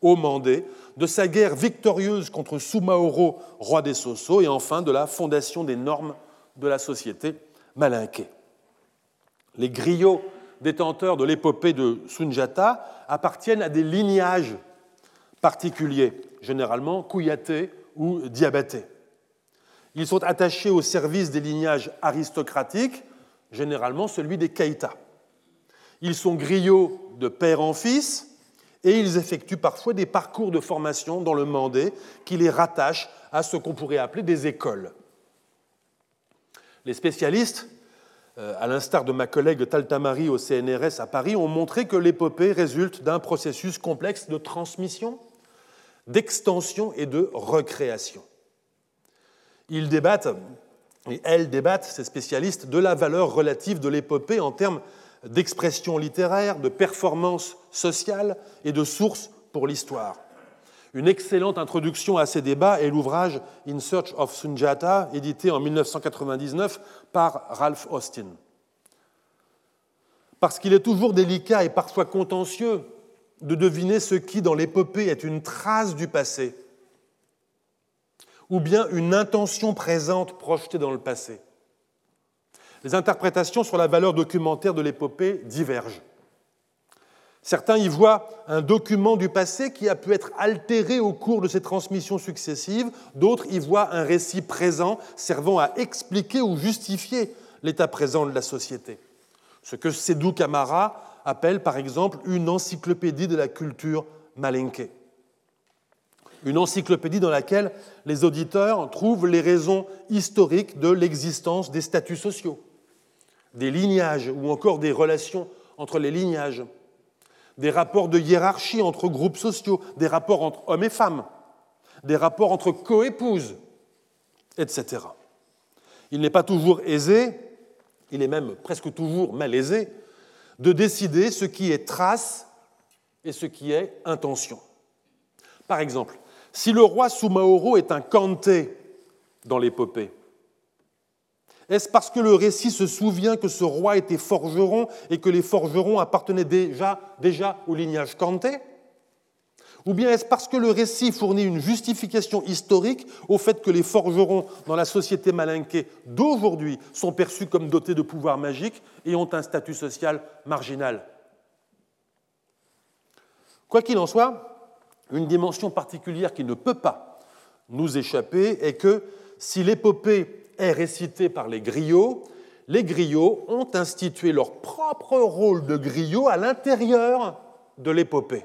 au Mandé, de sa guerre victorieuse contre Sumaoro, roi des Soso, et enfin de la fondation des normes de la société malinquée. Les griots détenteurs de l'épopée de Sunjata appartiennent à des lignages particuliers, généralement couillatés ou diabatés. Ils sont attachés au service des lignages aristocratiques, généralement celui des Keïta. Ils sont griots de père en fils et ils effectuent parfois des parcours de formation dans le Mandé qui les rattachent à ce qu'on pourrait appeler des écoles. Les spécialistes, à l'instar de ma collègue Taltamari au CNRS à Paris, ont montré que l'épopée résulte d'un processus complexe de transmission, d'extension et de recréation. Ils débattent, et elles débattent, ces spécialistes, de la valeur relative de l'épopée en termes d'expression littéraire, de performance sociale et de source pour l'histoire. Une excellente introduction à ces débats est l'ouvrage In Search of Sunjata, édité en 1999 par Ralph Austin. Parce qu'il est toujours délicat et parfois contentieux de deviner ce qui, dans l'épopée, est une trace du passé, ou bien une intention présente projetée dans le passé. Les interprétations sur la valeur documentaire de l'épopée divergent. Certains y voient un document du passé qui a pu être altéré au cours de ses transmissions successives, d'autres y voient un récit présent servant à expliquer ou justifier l'état présent de la société. Ce que Sédou Camara appelle par exemple une encyclopédie de la culture malinké. Une encyclopédie dans laquelle les auditeurs trouvent les raisons historiques de l'existence des statuts sociaux, des lignages ou encore des relations entre les lignages des rapports de hiérarchie entre groupes sociaux, des rapports entre hommes et femmes, des rapports entre coépouses, etc. Il n'est pas toujours aisé, il est même presque toujours malaisé, de décider ce qui est trace et ce qui est intention. Par exemple, si le roi Sumaoro est un kanté dans l'épopée, est-ce parce que le récit se souvient que ce roi était forgeron et que les forgerons appartenaient déjà, au lignage Kanté? Ou bien est-ce parce que le récit fournit une justification historique au fait que les forgerons dans la société malinquée d'aujourd'hui sont perçus comme dotés de pouvoirs magiques et ont un statut social marginal? Quoi qu'il en soit, une dimension particulière qui ne peut pas nous échapper est que si l'épopée est récité par les griots, les griots ont institué leur propre rôle de griot à l'intérieur de l'épopée.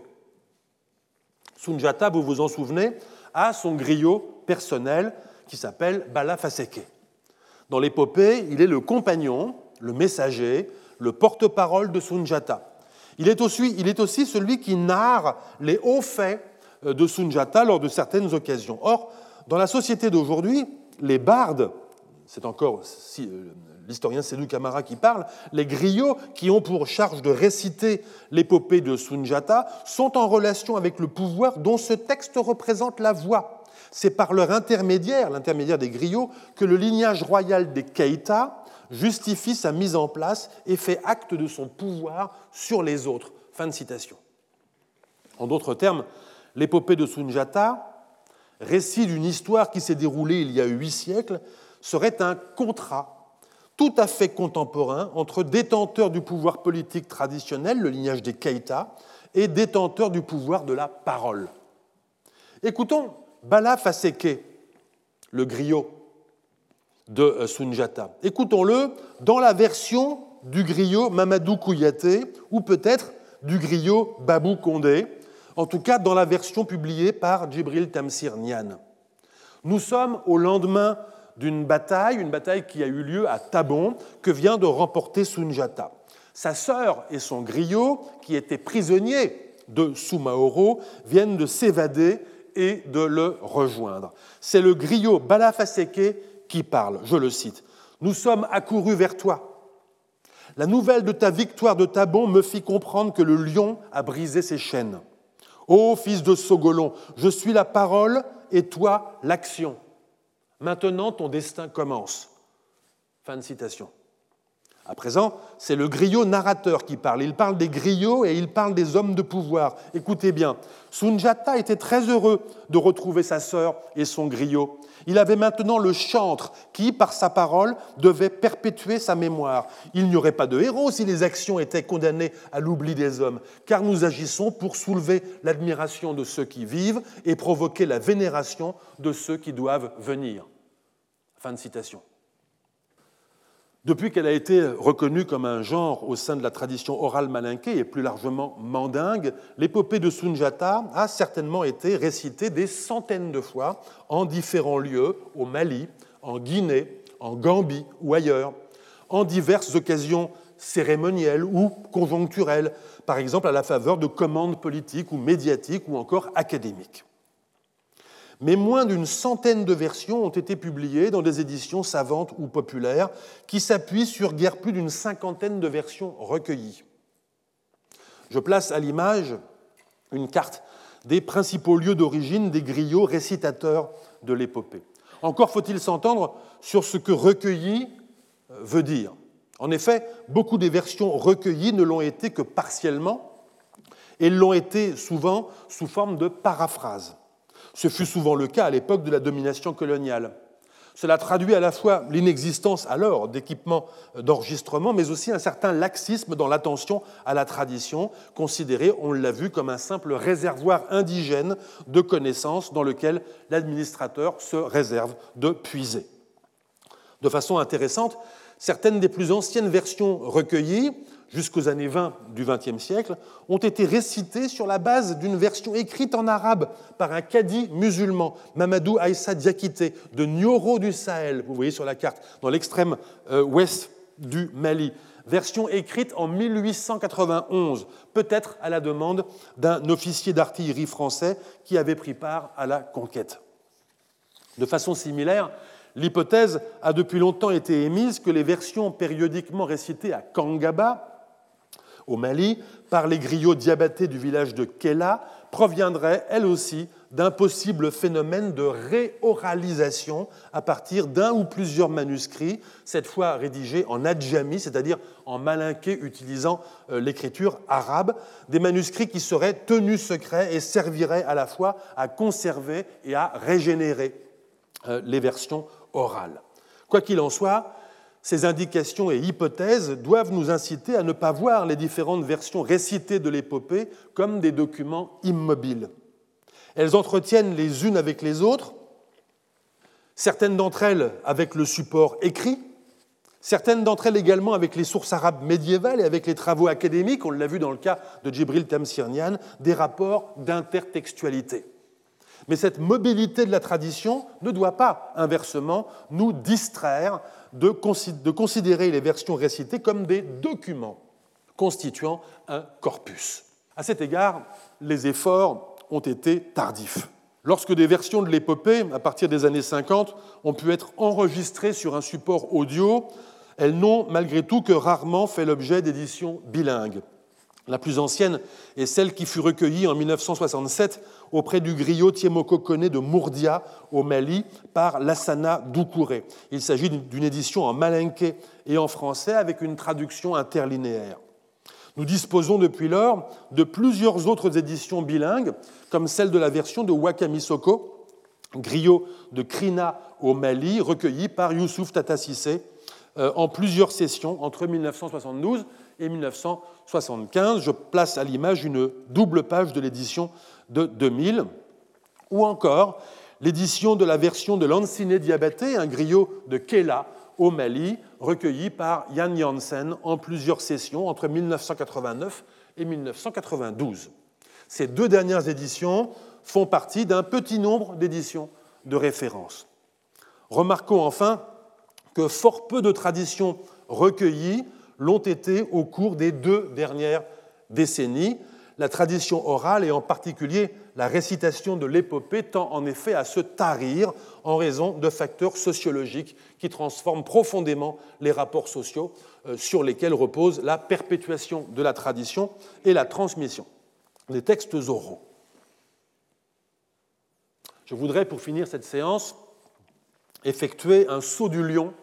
Sunjata, vous vous en souvenez, a son griot personnel qui s'appelle Bala Faseke. Dans l'épopée, il est le compagnon, le messager, le porte-parole de Sunjata. Il est, aussi, il est aussi celui qui narre les hauts faits de Sunjata lors de certaines occasions. Or, dans la société d'aujourd'hui, les bardes c'est encore euh, l'historien Sédou Camara qui parle, les griots qui ont pour charge de réciter l'épopée de Sunjata sont en relation avec le pouvoir dont ce texte représente la voix. C'est par leur intermédiaire, l'intermédiaire des griots, que le lignage royal des Keita justifie sa mise en place et fait acte de son pouvoir sur les autres. Fin de citation. En d'autres termes, l'épopée de Sunjata, récit d'une histoire qui s'est déroulée il y a huit siècles, serait un contrat tout à fait contemporain entre détenteurs du pouvoir politique traditionnel, le lignage des Keita, et détenteurs du pouvoir de la parole. Écoutons Bala Faseke, le griot de euh, Sunjata. Écoutons-le dans la version du griot Mamadou Kouyaté ou peut-être du griot Babou Kondé, en tout cas dans la version publiée par Djibril Tamsir Nian. Nous sommes au lendemain d'une bataille, une bataille qui a eu lieu à Tabon, que vient de remporter Sunjata. Sa sœur et son griot, qui étaient prisonniers de Sumaoro, viennent de s'évader et de le rejoindre. C'est le griot Balafaseke qui parle, je le cite. Nous sommes accourus vers toi. La nouvelle de ta victoire de Tabon me fit comprendre que le lion a brisé ses chaînes. Ô fils de Sogolon, je suis la parole et toi l'action. Maintenant, ton destin commence. Fin de citation. À présent, c'est le griot narrateur qui parle. Il parle des griots et il parle des hommes de pouvoir. Écoutez bien, Sunjata était très heureux de retrouver sa sœur et son griot. Il avait maintenant le chantre qui, par sa parole, devait perpétuer sa mémoire. Il n'y aurait pas de héros si les actions étaient condamnées à l'oubli des hommes, car nous agissons pour soulever l'admiration de ceux qui vivent et provoquer la vénération de ceux qui doivent venir. Fin de citation. Depuis qu'elle a été reconnue comme un genre au sein de la tradition orale malinquée et plus largement mandingue, l'épopée de Sunjata a certainement été récitée des centaines de fois en différents lieux, au Mali, en Guinée, en Gambie ou ailleurs, en diverses occasions cérémonielles ou conjoncturelles, par exemple à la faveur de commandes politiques ou médiatiques ou encore académiques mais moins d'une centaine de versions ont été publiées dans des éditions savantes ou populaires qui s'appuient sur guère plus d'une cinquantaine de versions recueillies. Je place à l'image une carte des principaux lieux d'origine des griots récitateurs de l'épopée. Encore faut-il s'entendre sur ce que recueilli veut dire. En effet, beaucoup des versions recueillies ne l'ont été que partiellement et l'ont été souvent sous forme de paraphrase. Ce fut souvent le cas à l'époque de la domination coloniale. Cela traduit à la fois l'inexistence alors d'équipements d'enregistrement, mais aussi un certain laxisme dans l'attention à la tradition, considérée, on l'a vu, comme un simple réservoir indigène de connaissances dans lequel l'administrateur se réserve de puiser. De façon intéressante, certaines des plus anciennes versions recueillies jusqu'aux années 20 du XXe siècle, ont été récités sur la base d'une version écrite en arabe par un cadi musulman, Mamadou Aïssa Diakité, de Nioro du Sahel, vous voyez sur la carte, dans l'extrême euh, ouest du Mali. Version écrite en 1891, peut-être à la demande d'un officier d'artillerie français qui avait pris part à la conquête. De façon similaire, l'hypothèse a depuis longtemps été émise que les versions périodiquement récitées à Kangaba, au Mali par les griots diabatés du village de Kela proviendrait, elle aussi, d'un possible phénomène de réoralisation à partir d'un ou plusieurs manuscrits, cette fois rédigés en adjami, c'est-à-dire en malinqué utilisant euh, l'écriture arabe, des manuscrits qui seraient tenus secrets et serviraient à la fois à conserver et à régénérer euh, les versions orales. Quoi qu'il en soit, ces indications et hypothèses doivent nous inciter à ne pas voir les différentes versions récitées de l'épopée comme des documents immobiles. Elles entretiennent les unes avec les autres, certaines d'entre elles avec le support écrit, certaines d'entre elles également avec les sources arabes médiévales et avec les travaux académiques, on l'a vu dans le cas de Djibril Tamsirnian, des rapports d'intertextualité. Mais cette mobilité de la tradition ne doit pas, inversement, nous distraire de, considérer les versions récitées comme des documents constituant un corpus. À cet égard, les efforts ont été tardifs. Lorsque des versions de l'épopée, à partir des années 50, ont pu être enregistrées sur un support audio, elles n'ont malgré tout que rarement fait l'objet d'éditions bilingues. La plus ancienne est celle qui fut recueillie en 1967 auprès du griot Tiemoko Kone de Mourdia au Mali par Lassana Doucouré. Il s'agit d'une édition en malinké et en français avec une traduction interlinéaire. Nous disposons depuis lors de plusieurs autres éditions bilingues, comme celle de la version de Wakamisoko, griot de Krina au Mali, recueillie par Youssouf Tatasissé euh, en plusieurs sessions entre 1972 et 1975. Je place à l'image une double page de l'édition de 2000, ou encore l'édition de la version de Lanciné Diabaté, un griot de Kela au Mali, recueilli par Jan Janssen en plusieurs sessions entre 1989 et 1992. Ces deux dernières éditions font partie d'un petit nombre d'éditions de référence. Remarquons enfin que fort peu de traditions recueillies l'ont été au cours des deux dernières décennies. La tradition orale et en particulier la récitation de l'épopée tend en effet à se tarir en raison de facteurs sociologiques qui transforment profondément les rapports sociaux euh, sur lesquels repose la perpétuation de la tradition et la transmission des textes oraux. Je voudrais, pour finir cette séance, effectuer un saut du lion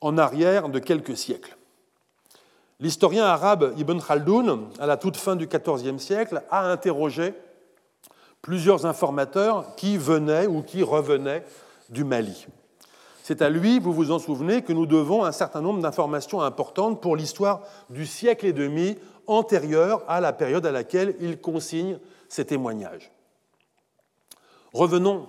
en arrière de quelques siècles. L'historien arabe Ibn Khaldoun, à la toute fin du XIVe siècle, a interrogé plusieurs informateurs qui venaient ou qui revenaient du Mali. C'est à lui, vous vous en souvenez, que nous devons un certain nombre d'informations importantes pour l'histoire du siècle et demi antérieur à la période à laquelle il consigne ses témoignages. Revenons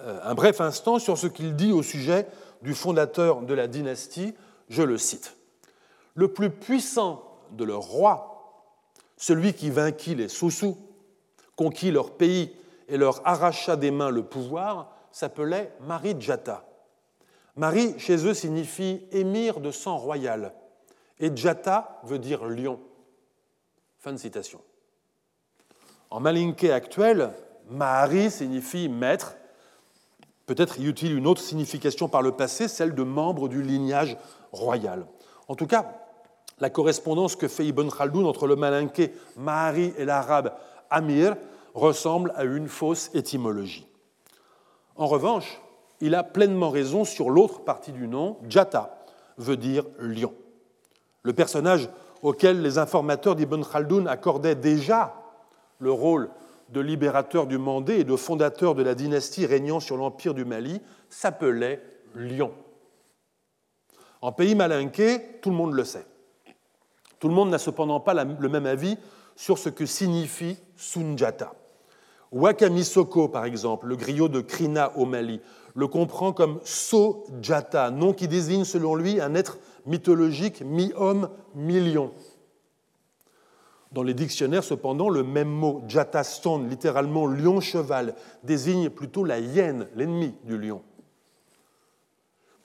euh, un bref instant sur ce qu'il dit au sujet du fondateur de la dynastie, Je le cite. Le plus puissant de leurs rois, celui qui vainquit les Soussous, conquit leur pays et leur arracha des mains le pouvoir, s'appelait Marie-Djata. Marie, chez eux, signifie émir de sang royal, et Djata veut dire lion. Fin de citation. En malinké actuel, Mahari signifie maître. Peut-être y eut-il une autre signification par le passé, celle de membre du lignage royal. En tout cas, la correspondance que fait Ibn Khaldoun entre le malinké Mahari et l'arabe Amir ressemble à une fausse étymologie. En revanche, il a pleinement raison sur l'autre partie du nom, Jata veut dire lion. Le personnage auquel les informateurs d'Ibn Khaldoun accordaient déjà le rôle de libérateur du Mandé et de fondateur de la dynastie régnant sur l'empire du Mali s'appelait Lion. En pays malinqué, tout le monde le sait. Tout le monde n'a cependant pas le même avis sur ce que signifie Sunjata. Wakamisoko, par exemple, le griot de Krina au Mali, le comprend comme Sojata, nom qui désigne selon lui un être mythologique mi-homme, mi-lion. Dans les dictionnaires, cependant, le même mot, Jata-stone, littéralement lion-cheval, désigne plutôt la hyène, l'ennemi du lion.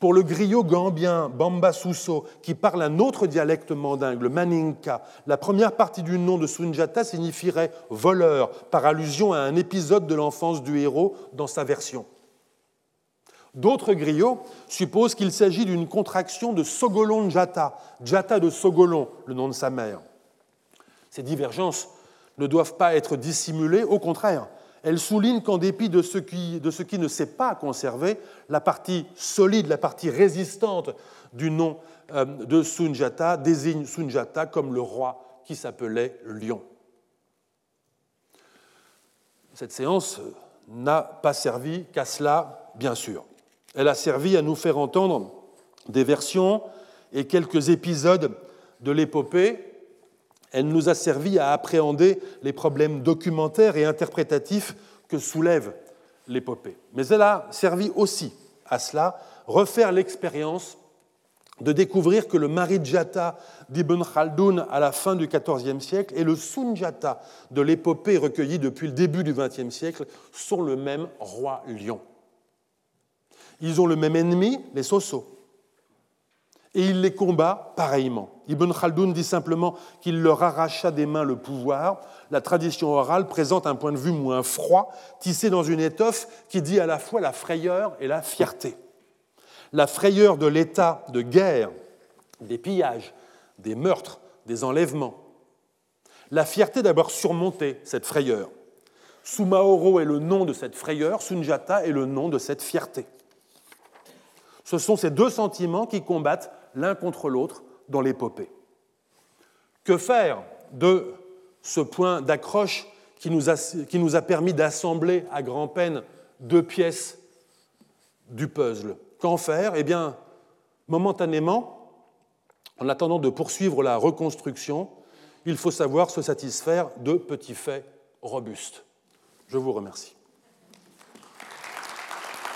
Pour le griot gambien Bamba Suso, qui parle un autre dialecte mandingue, le Maninka, la première partie du nom de Sunjata signifierait voleur, par allusion à un épisode de l'enfance du héros dans sa version. D'autres griots supposent qu'il s'agit d'une contraction de Sogolon Jata, Jata de Sogolon, le nom de sa mère. Ces divergences ne doivent pas être dissimulées, au contraire, elles soulignent qu'en dépit de ce, qui, ne s'est pas conservé, la partie solide, la partie résistante du nom euh, de Sunjata désigne Sunjata comme le roi qui s'appelait Lion. Cette séance n'a pas servi qu'à cela, bien sûr. Elle a servi à nous faire entendre des versions et quelques épisodes de l'épopée elle nous a servi à appréhender les problèmes documentaires et interprétatifs que soulève l'épopée. Mais elle a servi aussi à cela, refaire l'expérience de découvrir que le Marijata d'Ibn Khaldoun à la fin du XIVe siècle et le Sunjata de l'épopée recueillie depuis le début du XXe siècle sont le même roi lion. Ils ont le même ennemi, les Sosos et il les combat pareillement. Ibn Khaldoun dit simplement qu'il leur arracha des mains le pouvoir. La tradition orale présente un point de vue moins froid, tissé dans une étoffe qui dit à la fois la frayeur et la fierté. La frayeur de l'état de guerre, des pillages, des meurtres, des enlèvements. La fierté d'avoir surmonté cette frayeur. Sumaoro est le nom de cette frayeur, Sunjata est le nom de cette fierté. Ce sont ces deux sentiments qui combattent l'un contre l'autre dans l'épopée. Que faire de ce point d'accroche qui, nous a permis d'assembler à grand-peine deux pièces du puzzle? Qu'en faire? Eh bien, momentanément, en attendant de poursuivre la reconstruction, il faut savoir se satisfaire de petits faits robustes. Je vous remercie.